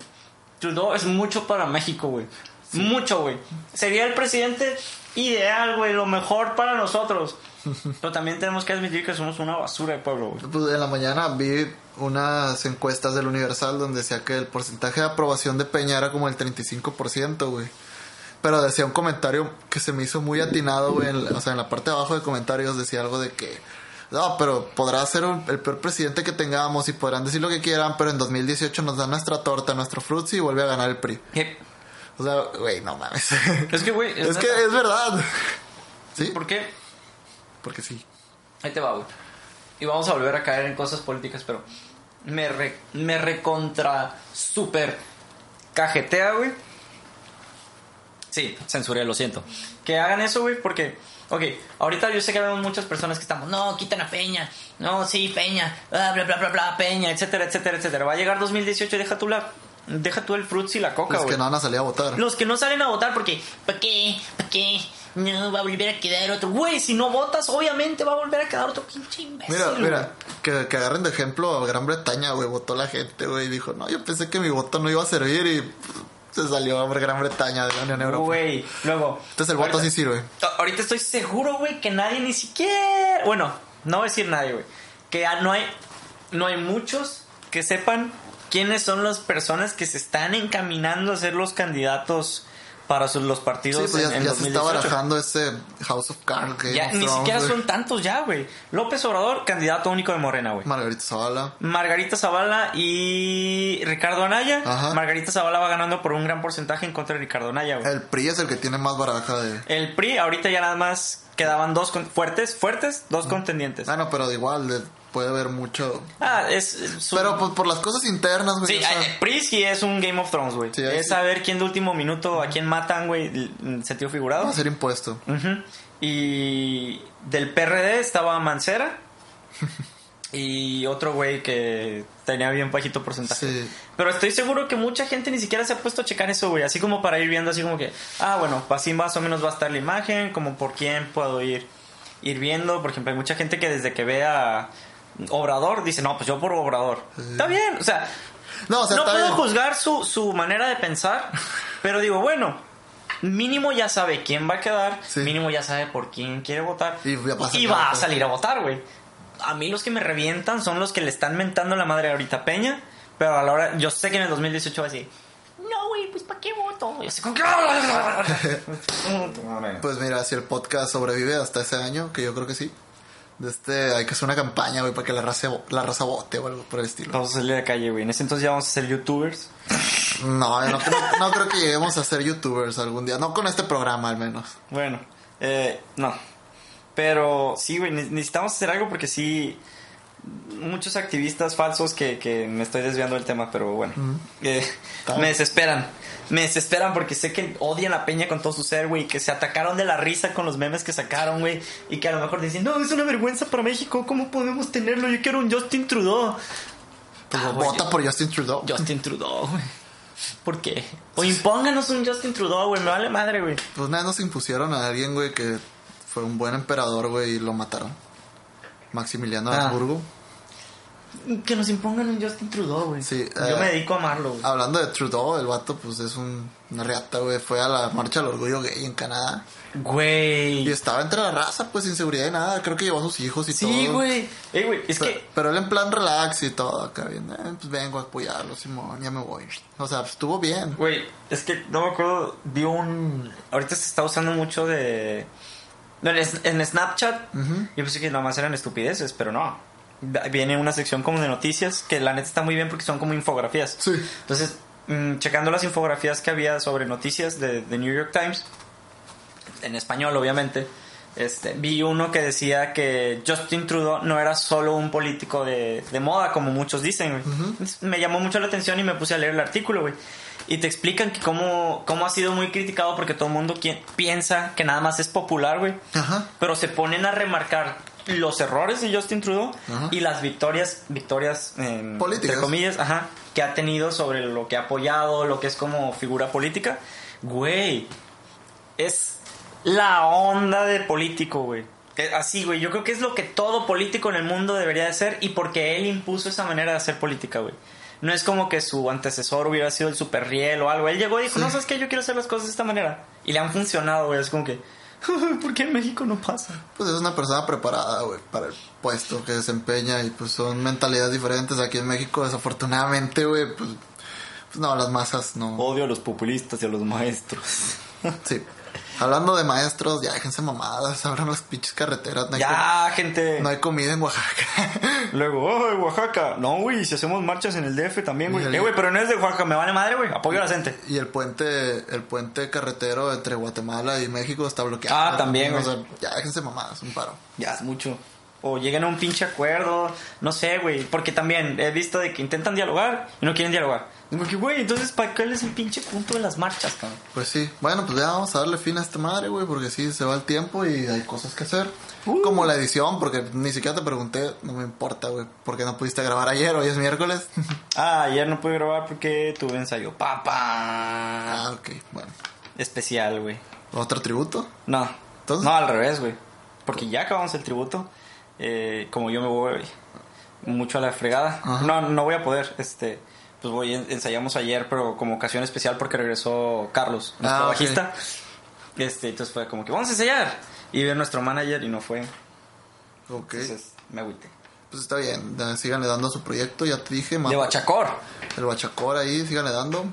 Trudeau es mucho para México, güey. Mucho, güey. Sería el presidente ideal, güey, lo mejor para nosotros. Pero también tenemos que admitir que somos una basura de pueblo, güey. Pues en la mañana vi unas encuestas del Universal donde decía que el porcentaje de aprobación de Peña era como el 35%, güey. Pero decía un comentario que se me hizo muy atinado, güey. O sea, en la parte de abajo de comentarios decía algo de que... No, pero podrá ser un- el peor presidente que tengamos y podrán decir lo que quieran, pero en 2018 nos dan nuestra torta, nuestro fruits y vuelve a ganar el PRI. ¿Qué? O sea, güey, no mames. Es que, güey... es que es verdad. ¿Sí? ¿Por qué? Porque sí. Ahí te va, güey. Y vamos a volver a caer en cosas políticas, pero me, re- me recontra, súper, cajetea, güey. Sí, censuré, lo siento. Que hagan eso, güey, porque, ok, ahorita yo sé que vemos muchas personas que estamos, no, quitan a Peña, no, sí, Peña, bla, bla, bla, bla, bla, Peña, etcétera, etcétera, etcétera. Va a llegar 2018 y deja tú la, deja tú el fruits y la coca, Los güey. que no van a salir a votar. Los que no salen a votar porque, ¿para qué? ¿Para qué? No, va a volver a quedar otro. Güey, si no votas, obviamente va a volver a quedar otro pinche imbécil. Mira, mira, que, que agarren de ejemplo a Gran Bretaña, güey, votó la gente, güey, y dijo, no, yo pensé que mi voto no iba a servir y se salió Gran Bretaña de la Unión Europea. Güey, luego. Entonces el voto sí sirve. Ahorita estoy seguro, güey, que nadie ni siquiera. Bueno, no voy a decir nadie, güey. Que ya no hay. No hay muchos que sepan quiénes son las personas que se están encaminando a ser los candidatos para sus- los Sí, partidos pues en, ya, en ya se está 2018. barajando ese House of Cards. Game Ya, of ni siquiera son tantos ya, güey. López Obrador, candidato único de Morena, güey. Margarita Zavala. Margarita Zavala y Ricardo Anaya. Ajá. Margarita Zavala va ganando por un gran porcentaje en contra de Ricardo Anaya, güey. El PRI es el que tiene más baraja de... El PRI, ahorita ya nada más quedaban dos con- fuertes, fuertes, dos contendientes. Ah, no, pero de igual de- puede haber mucho... Ah, es. Pero pues por las cosas internas, güey. Sí, o sea, PRI sí es un Game of Thrones, güey. Sí, es sí. saber quién de último minuto a quién matan, güey, en sentido figurado. va a ser impuesto. Ujú. Y del PRD estaba Mancera. y otro güey que tenía bien bajito porcentaje. Sí. Pero estoy seguro que mucha gente ni siquiera se ha puesto a checar eso, güey. Así como para ir viendo, así como que, ah, bueno, así más o menos va a estar la imagen, como por quién puedo ir, ir viendo. Por ejemplo, hay mucha gente que desde que ve a Obrador dice, no, pues yo por Obrador. Está bien, o sea, No, o sea, no está puedo bien. juzgar su, su manera de pensar, pero digo, bueno, mínimo ya sabe quién va a quedar, Sí. mínimo ya sabe por quién quiere votar Y a y salir va a salir a votar, güey. A mí los que me revientan son los que le están mentando la madre ahorita a Peña, pero a la hora, yo sé que en el 2018 va a decir, no, güey, pues ¿para qué voto? Pues mira, si el podcast sobrevive hasta ese año, que yo creo que sí, de este hay que hacer una campaña, güey, para que la raza, la raza vote o algo por el estilo. Vamos a salir a la calle, güey. En ese entonces ya vamos a ser youtubers. No, no, creo- no creo que lleguemos a ser youtubers algún día. No con este programa, al menos. Bueno, eh, no. Pero sí, güey, ne- necesitamos hacer algo porque sí. Muchos activistas falsos que, que me estoy desviando del tema, pero bueno. Eh, me desesperan. Me desesperan porque sé que odian a Peña con todo su ser, güey. Que se atacaron de la risa con los memes que sacaron, güey. Y que a lo mejor dicen, no, es una vergüenza para México. ¿Cómo podemos tenerlo? Yo quiero un Justin Trudeau. Pues Ah, vota por Justin Trudeau. Justin Trudeau, güey. ¿Por qué? O impónganos un Justin Trudeau, güey. Me vale madre, güey. Pues nada, nos impusieron a alguien, güey, que fue un buen emperador, güey, y lo mataron. Maximiliano de Ah. Habsburgo. Que nos impongan un Justin Trudeau, güey. Sí, Yo eh, me dedico a amarlo, güey. Hablando de Trudeau, el vato, pues es un, una reata, güey. Fue a la marcha del orgullo gay en Canadá. Y Güey. estaba entre la raza, pues sin seguridad de nada. Creo que llevó a sus hijos y todo. Sí, güey. Ey, güey, es Pero, que. pero él en plan relax y todo, acá bien, eh, pues vengo a apoyarlo, Simón, ya me voy. O sea, pues, estuvo bien. Güey, es que no me acuerdo. Vi un. Ahorita se está usando mucho de. no, En, en Snapchat. Ujú. Yo pensé que nomás eran estupideces, pero no. Viene una sección como de noticias que la neta está muy bien porque son como infografías. Sí. Entonces, mm, checando las infografías que había sobre noticias de, de New York Times, en español obviamente, este, vi uno que decía que Justin Trudeau no era solo un político de, de moda, como muchos dicen. Me llamó mucho la atención y me puse a leer el artículo, güey. Y te explican que cómo, cómo ha sido muy criticado porque todo el mundo quien, piensa que nada más es popular, güey. Pero se ponen a remarcar los errores de Justin Trudeau Ajá. y las victorias, victorias em, Políticas. entre comillas, ajá, que ha tenido sobre lo que ha apoyado, lo que es como figura política. Güey, es la onda de político, güey. Que- Así, güey, yo creo que es lo que todo político en el mundo debería de ser y porque él impuso esa manera de hacer política, güey. No es como que su antecesor hubiera sido el super riel o algo. Él llegó y dijo, no, ¿sabes qué? Yo quiero hacer las cosas de esta manera. Y le han funcionado, güey. Es como que, ¿por qué en México no pasa? Pues es una persona preparada, güey, para el puesto que desempeña y pues son mentalidades diferentes. Aquí en México, desafortunadamente, güey, pues, pues no, las masas no. Odio a los populistas y a los maestros. Sí. Hablando de maestros, ya déjense mamadas, abran las pinches carreteras. No ya, gente. no hay comida en Oaxaca. Luego, ¡ay, Oaxaca! No, güey, si hacemos marchas en el DF también, güey. Eh, güey, pero no es de Oaxaca, me vale madre, güey. Apoyo a la gente. y el puente, el puente carretero entre Guatemala y México está bloqueado. Ah, también, O güey. sea, ya déjense mamadas, un paro. Ya es mucho. o lleguen a un pinche acuerdo, no sé, güey, porque también he visto de que intentan dialogar y no quieren dialogar. Digo que, güey, entonces, ¿para qué es el pinche punto de las marchas, cabrón? Pues sí, bueno, pues ya vamos a darle fin a esta madre, güey, porque sí, se va el tiempo y hay cosas que hacer. Uh. Como la edición, porque ni siquiera te pregunté, no me importa, güey, porque no pudiste grabar ayer, hoy es miércoles. Ah, ayer no pude grabar porque tuve ensayo. Papá. ah, ok, bueno. Especial, güey. ¿Otro tributo? No. Entonces- No, al revés, güey. Porque ya acabamos el tributo. eh, como yo me voy mucho a la fregada. Ajá. No, no voy a poder. Este, pues voy, ensayamos ayer, pero como ocasión especial porque regresó Carlos, nuestro Ah, bajista. Este, entonces fue como que vamos a ensayar. Y vi a nuestro manager y no fue. Ok, Entonces me agüité. pues está bien, síganle dando a su proyecto, ya te dije, ma- De Bachacor. el bachacor ahí, síganle dando.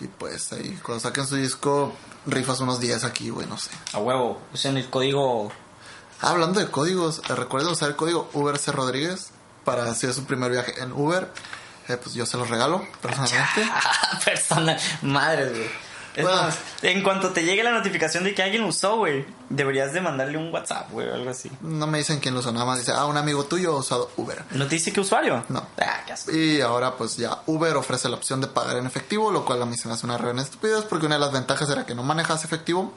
Y pues ahí, cuando saquen su disco, rifas unos 10 aquí, güey, no sé. A huevo. Usen el código. Ah, hablando de códigos, eh, recuerden usar el código Uber C. Rodríguez para hacer su primer viaje en Uber. Eh, pues yo se los regalo personalmente. Persona. Madre, güey. Es Bueno. más, en cuanto te llegue la notificación de que alguien lo usó, güey, deberías de mandarle un WhatsApp, güey, o algo así. No me dicen quién lo usó, nada más dice, ah, un amigo tuyo ha usado Uber. ¿No te dice qué usuario? No. Ah, qué asco. Y ahora pues ya Uber ofrece la opción de pagar en efectivo, lo cual a mí se me hace una reunión estupidez porque una de las ventajas era que no manejas efectivo.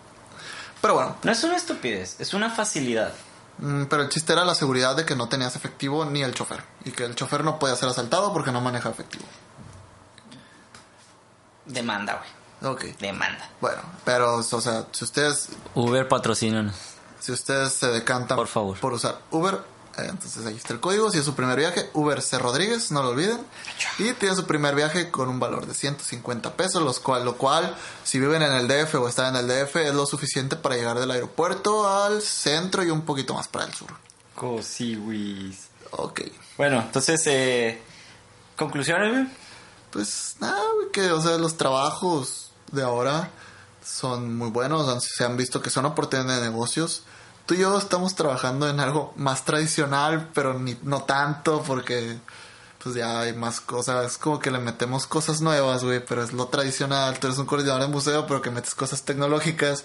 Pero bueno, No es una estupidez, es una facilidad. Mm, pero el chiste era la seguridad de que no tenías efectivo ni el chofer. Y que el chofer no puede ser asaltado porque no maneja efectivo. Demanda, güey. Ok. Demanda. Bueno, pero, o sea, si ustedes Uber patrocina. Si ustedes se decantan Por favor. por usar Uber, entonces ahí está el código. Si es su primer viaje, Uber C. Rodríguez, no lo olviden. Y tienen su primer viaje con un valor de 150 pesos, los cual, lo cual, si viven en el DF o están en el DF, es lo suficiente para llegar del aeropuerto al centro y un poquito más para el sur. Cosiwis. Ok. Bueno, entonces, eh, conclusiones. Pues nada, que, o sea, los trabajos de ahora son muy buenos, se han visto que son oportunidades de negocios. Tú y yo estamos trabajando en algo más tradicional, pero ni, no tanto, porque pues ya hay más cosas, es como que le metemos cosas nuevas, güey, pero es lo tradicional. Tú eres un coordinador de museo, pero que metes cosas tecnológicas.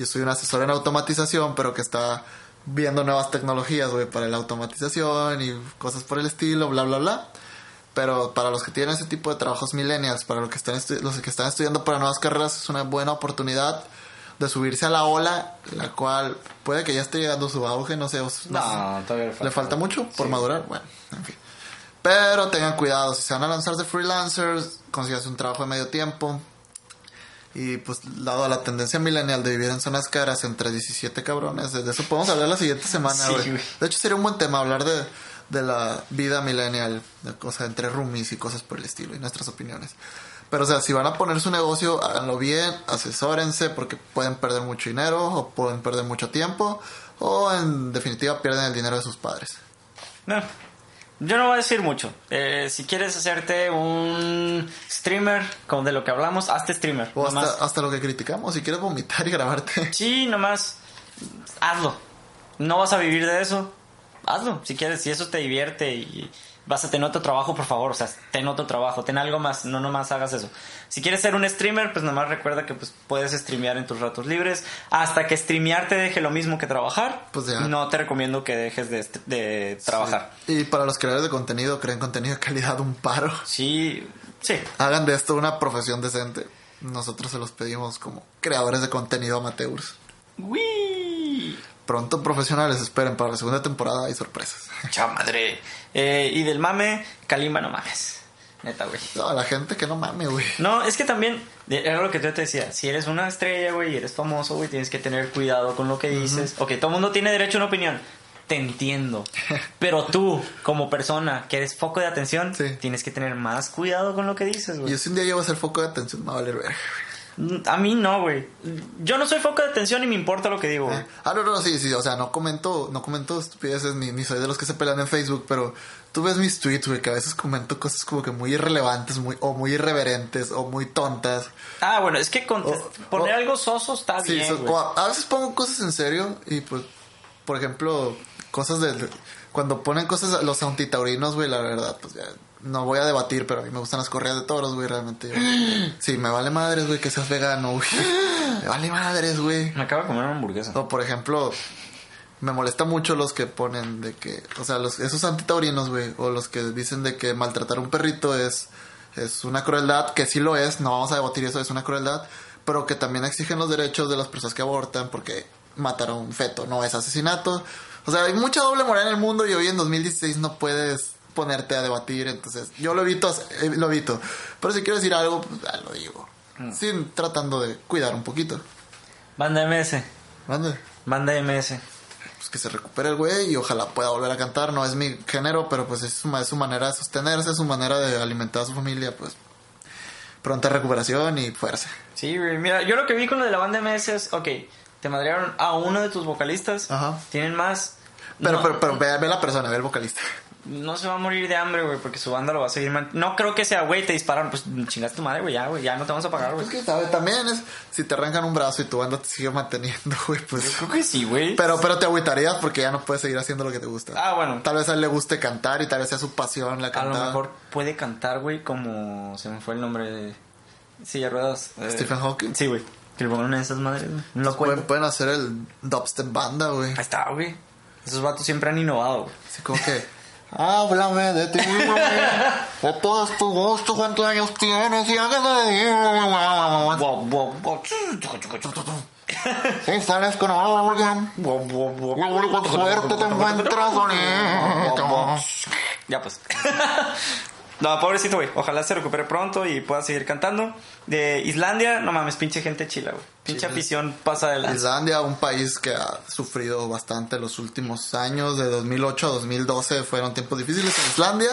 Yo soy un asesor en automatización, pero que está viendo nuevas tecnologías, güey, para la automatización y cosas por el estilo, bla, bla, bla. Pero para los que tienen ese tipo de trabajos millennials, para los que están, los que están estudiando para nuevas carreras, es una buena oportunidad de subirse a la ola, la cual puede que ya esté llegando su auge, no sé. no todavía ¿Le falta mucho por Sí. madurar? Bueno, en fin. Pero tengan cuidado, si se van a lanzar de freelancers, consíganse un trabajo de medio tiempo. Y pues, dado a la tendencia millennial de vivir en zonas caras entre 17 cabrones, de eso podemos hablar la siguiente semana, güey. De hecho, sería un buen tema hablar de, de la vida millennial, de cosas entre roomies y cosas por el estilo, y nuestras opiniones. Pero, o sea, si van a poner su negocio, háganlo bien, asesórense, porque pueden perder mucho dinero, o pueden perder mucho tiempo, o en definitiva pierden el dinero de sus padres. No, yo no voy a decir mucho. Eh, si quieres hacerte un streamer, como de lo que hablamos, hazte streamer. O hasta, hasta lo que criticamos, si quieres vomitar y grabarte. Sí, nomás hazlo. No vas a vivir de eso. Hazlo. Si quieres, si eso te divierte y vas a tener otro trabajo, por favor. O sea, ten otro trabajo, ten algo más. No nomás hagas eso. Si quieres ser un streamer, pues nomás recuerda que pues, puedes streamear en tus ratos libres. Hasta que streamear te deje lo mismo que trabajar. Pues ya. No te recomiendo que dejes de, de trabajar. Y para los creadores de contenido, creen contenido de calidad, un paro. Sí, sí. Hagan de esto una profesión decente. Nosotros se los pedimos como creadores de contenido amateurs. Uy. Pronto profesionales, esperen, para la segunda temporada hay sorpresas. Chao madre. Eh, y del mame, Kalimba no mames. Neta, güey. No, la gente que no mame, güey. No, es que también, era lo que yo te decía, si eres una estrella, güey, y eres famoso, güey, tienes que tener cuidado con lo que dices. Ok, todo el mundo tiene derecho a una opinión. Te entiendo. Pero tú, como persona que eres foco de atención, Sí. tienes que tener más cuidado con lo que dices, Y güey. si un día llego a ser foco de atención, me va a valer ver. A mí no, güey. Yo no soy foco de atención y me importa lo que digo, güey. Ah, no, no, sí, sí, o sea, no comento, no comento estupideces ni, ni soy de los que se pelean en Facebook, pero tú ves mis tweets, güey, que a veces comento cosas como que muy irrelevantes, muy, o muy irreverentes, o muy tontas. Ah, bueno, es que con- O- poner o- algo soso está Sí, bien, o a, veces pongo cosas en serio y pues, por ejemplo, cosas de... de- Cuando ponen cosas, los antitaurinos, güey, la verdad, pues ya... No voy a debatir, pero a mí me gustan las correas de toros, güey, realmente. yo- sí, me vale madres, güey, que seas vegano, güey. me vale madres, güey. Me acabo de comer una hamburguesa. O por ejemplo, me molesta mucho los que ponen de que, o sea, los, esos antitaurinos, güey, o los que dicen de que maltratar a un perrito es, es una crueldad, que sí lo es, no vamos a debatir eso, es una crueldad, pero que también exigen los derechos de las personas que abortan porque matar a un feto no es asesinato. O sea, hay mucha doble moral en el mundo y hoy en 2016 no puedes ponerte a debatir, entonces yo lo evito, eh, lo evito. Pero si quiero decir algo, pues, lo digo. Sin tratando de cuidar un poquito. Banda MS. Mande. Banda MS. Pues que se recupere el güey y ojalá pueda volver a cantar. No es mi género, pero pues es su, es su manera de sostenerse, es su manera de alimentar a su familia, pues pronta recuperación y fuerza. Sí. Mira, yo lo que vi con lo de la banda MS es, ok, te madrearon a uno de tus vocalistas. Ajá. Tienen más. Pero, no, pero, pero ve, ve la persona, ve el vocalista. No se va a morir de hambre, güey, porque su banda lo va a seguir No creo que sea, güey, te dispararon. Pues chingaste tu madre, güey, ya, güey, ya no te vamos a pagar, güey. Pues también es, si te arrancan un brazo y tu banda te sigue manteniendo, güey, pues... Creo que sí, güey. Pero, pero te agüitarías porque ya no puedes seguir haciendo lo que te gusta. Ah, bueno. Tal vez a él le guste cantar y tal vez sea su pasión la A cantada. lo mejor puede cantar, güey, como se me fue el nombre de silla ruedas. eh, Stephen Hawking. Sí, güey. Que le pongan una de esas madres, güey. No Pueden, pueden hacer el dubstep banda, güey. Ahí está, güey. Esos vatos siempre han innovado, güey. Así como que... Háblame de ti, güey. O todo es tu gusto, ¿cuántos años tienes? Y. Si sales con alguien, con suerte te encuentras bonito. Ya pues. No, pobrecito, güey. Ojalá se recupere pronto y pueda seguir cantando. De Islandia, no mames, pinche gente chila, güey. Pinche afición pasa de lanza. Islandia, un país que ha sufrido bastante los últimos años, de 2008 a 2012 fueron tiempos difíciles en Islandia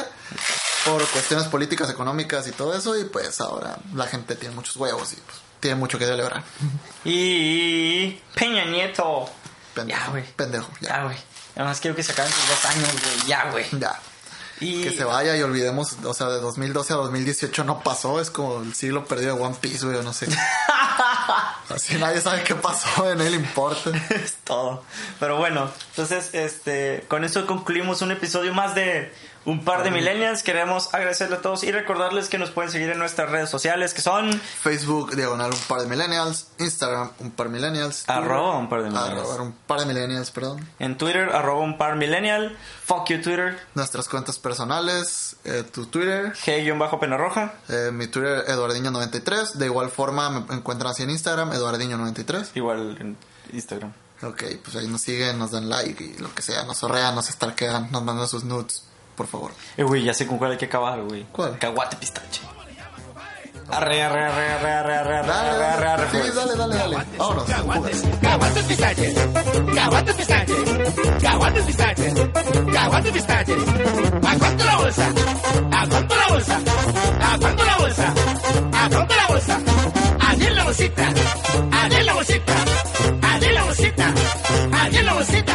por cuestiones políticas, económicas y todo eso, y pues ahora la gente tiene muchos huevos y pues, tiene mucho que celebrar. Y Peña Nieto. Pendejo, Ya, güey. pendejo. Ya, güey. Además quiero que se acaben sus dos años, güey. Ya, güey. Ya. Y... Que se vaya y olvidemos, o sea, de 2012 a 2018 no pasó, es como el siglo perdido de One Piece, güey, no sé. Así nadie sabe qué pasó, en él importa. es todo. Pero bueno, entonces, este, con eso concluimos un episodio más de Un par de millennials. Queremos agradecerle a todos y recordarles que nos pueden seguir en nuestras redes sociales que son Facebook, diagonal un par de millennials, Instagram, un par millennials. arroba un par de millennials. Arroba un par de millennials, perdón. En Twitter, arroba un par millennial. Fuck you Twitter. Nuestras cuentas personales, eh, tu Twitter, G-pena roja. eh, mi Twitter Eduardiño93. De igual forma me encuentran así en Instagram, Eduardiño93. Igual en Instagram. Ok, pues ahí nos siguen, nos dan like y lo que sea, nos sorrean, nos stalkean, nos mandan sus nudes, por favor. Eh, ya sé con cuál hay que acabar, güey. ¿Cuál? Caguate pistache. Arre, arre, arre, arre, arre, arre, arre, dale, arre, arre, Sí, dale, dale, dale. Vámonos. Caguates pistaches. Caguates pistaches. Caguates pistaches. Caguates pistaches. Aguanta la bolsa. Aguanta la bolsa. Aguanta la bolsa. Aguanta la bolsa. Ayer la bolsita. Ayer la bolsita. Ayer la bolsita. Ayer la bolsita.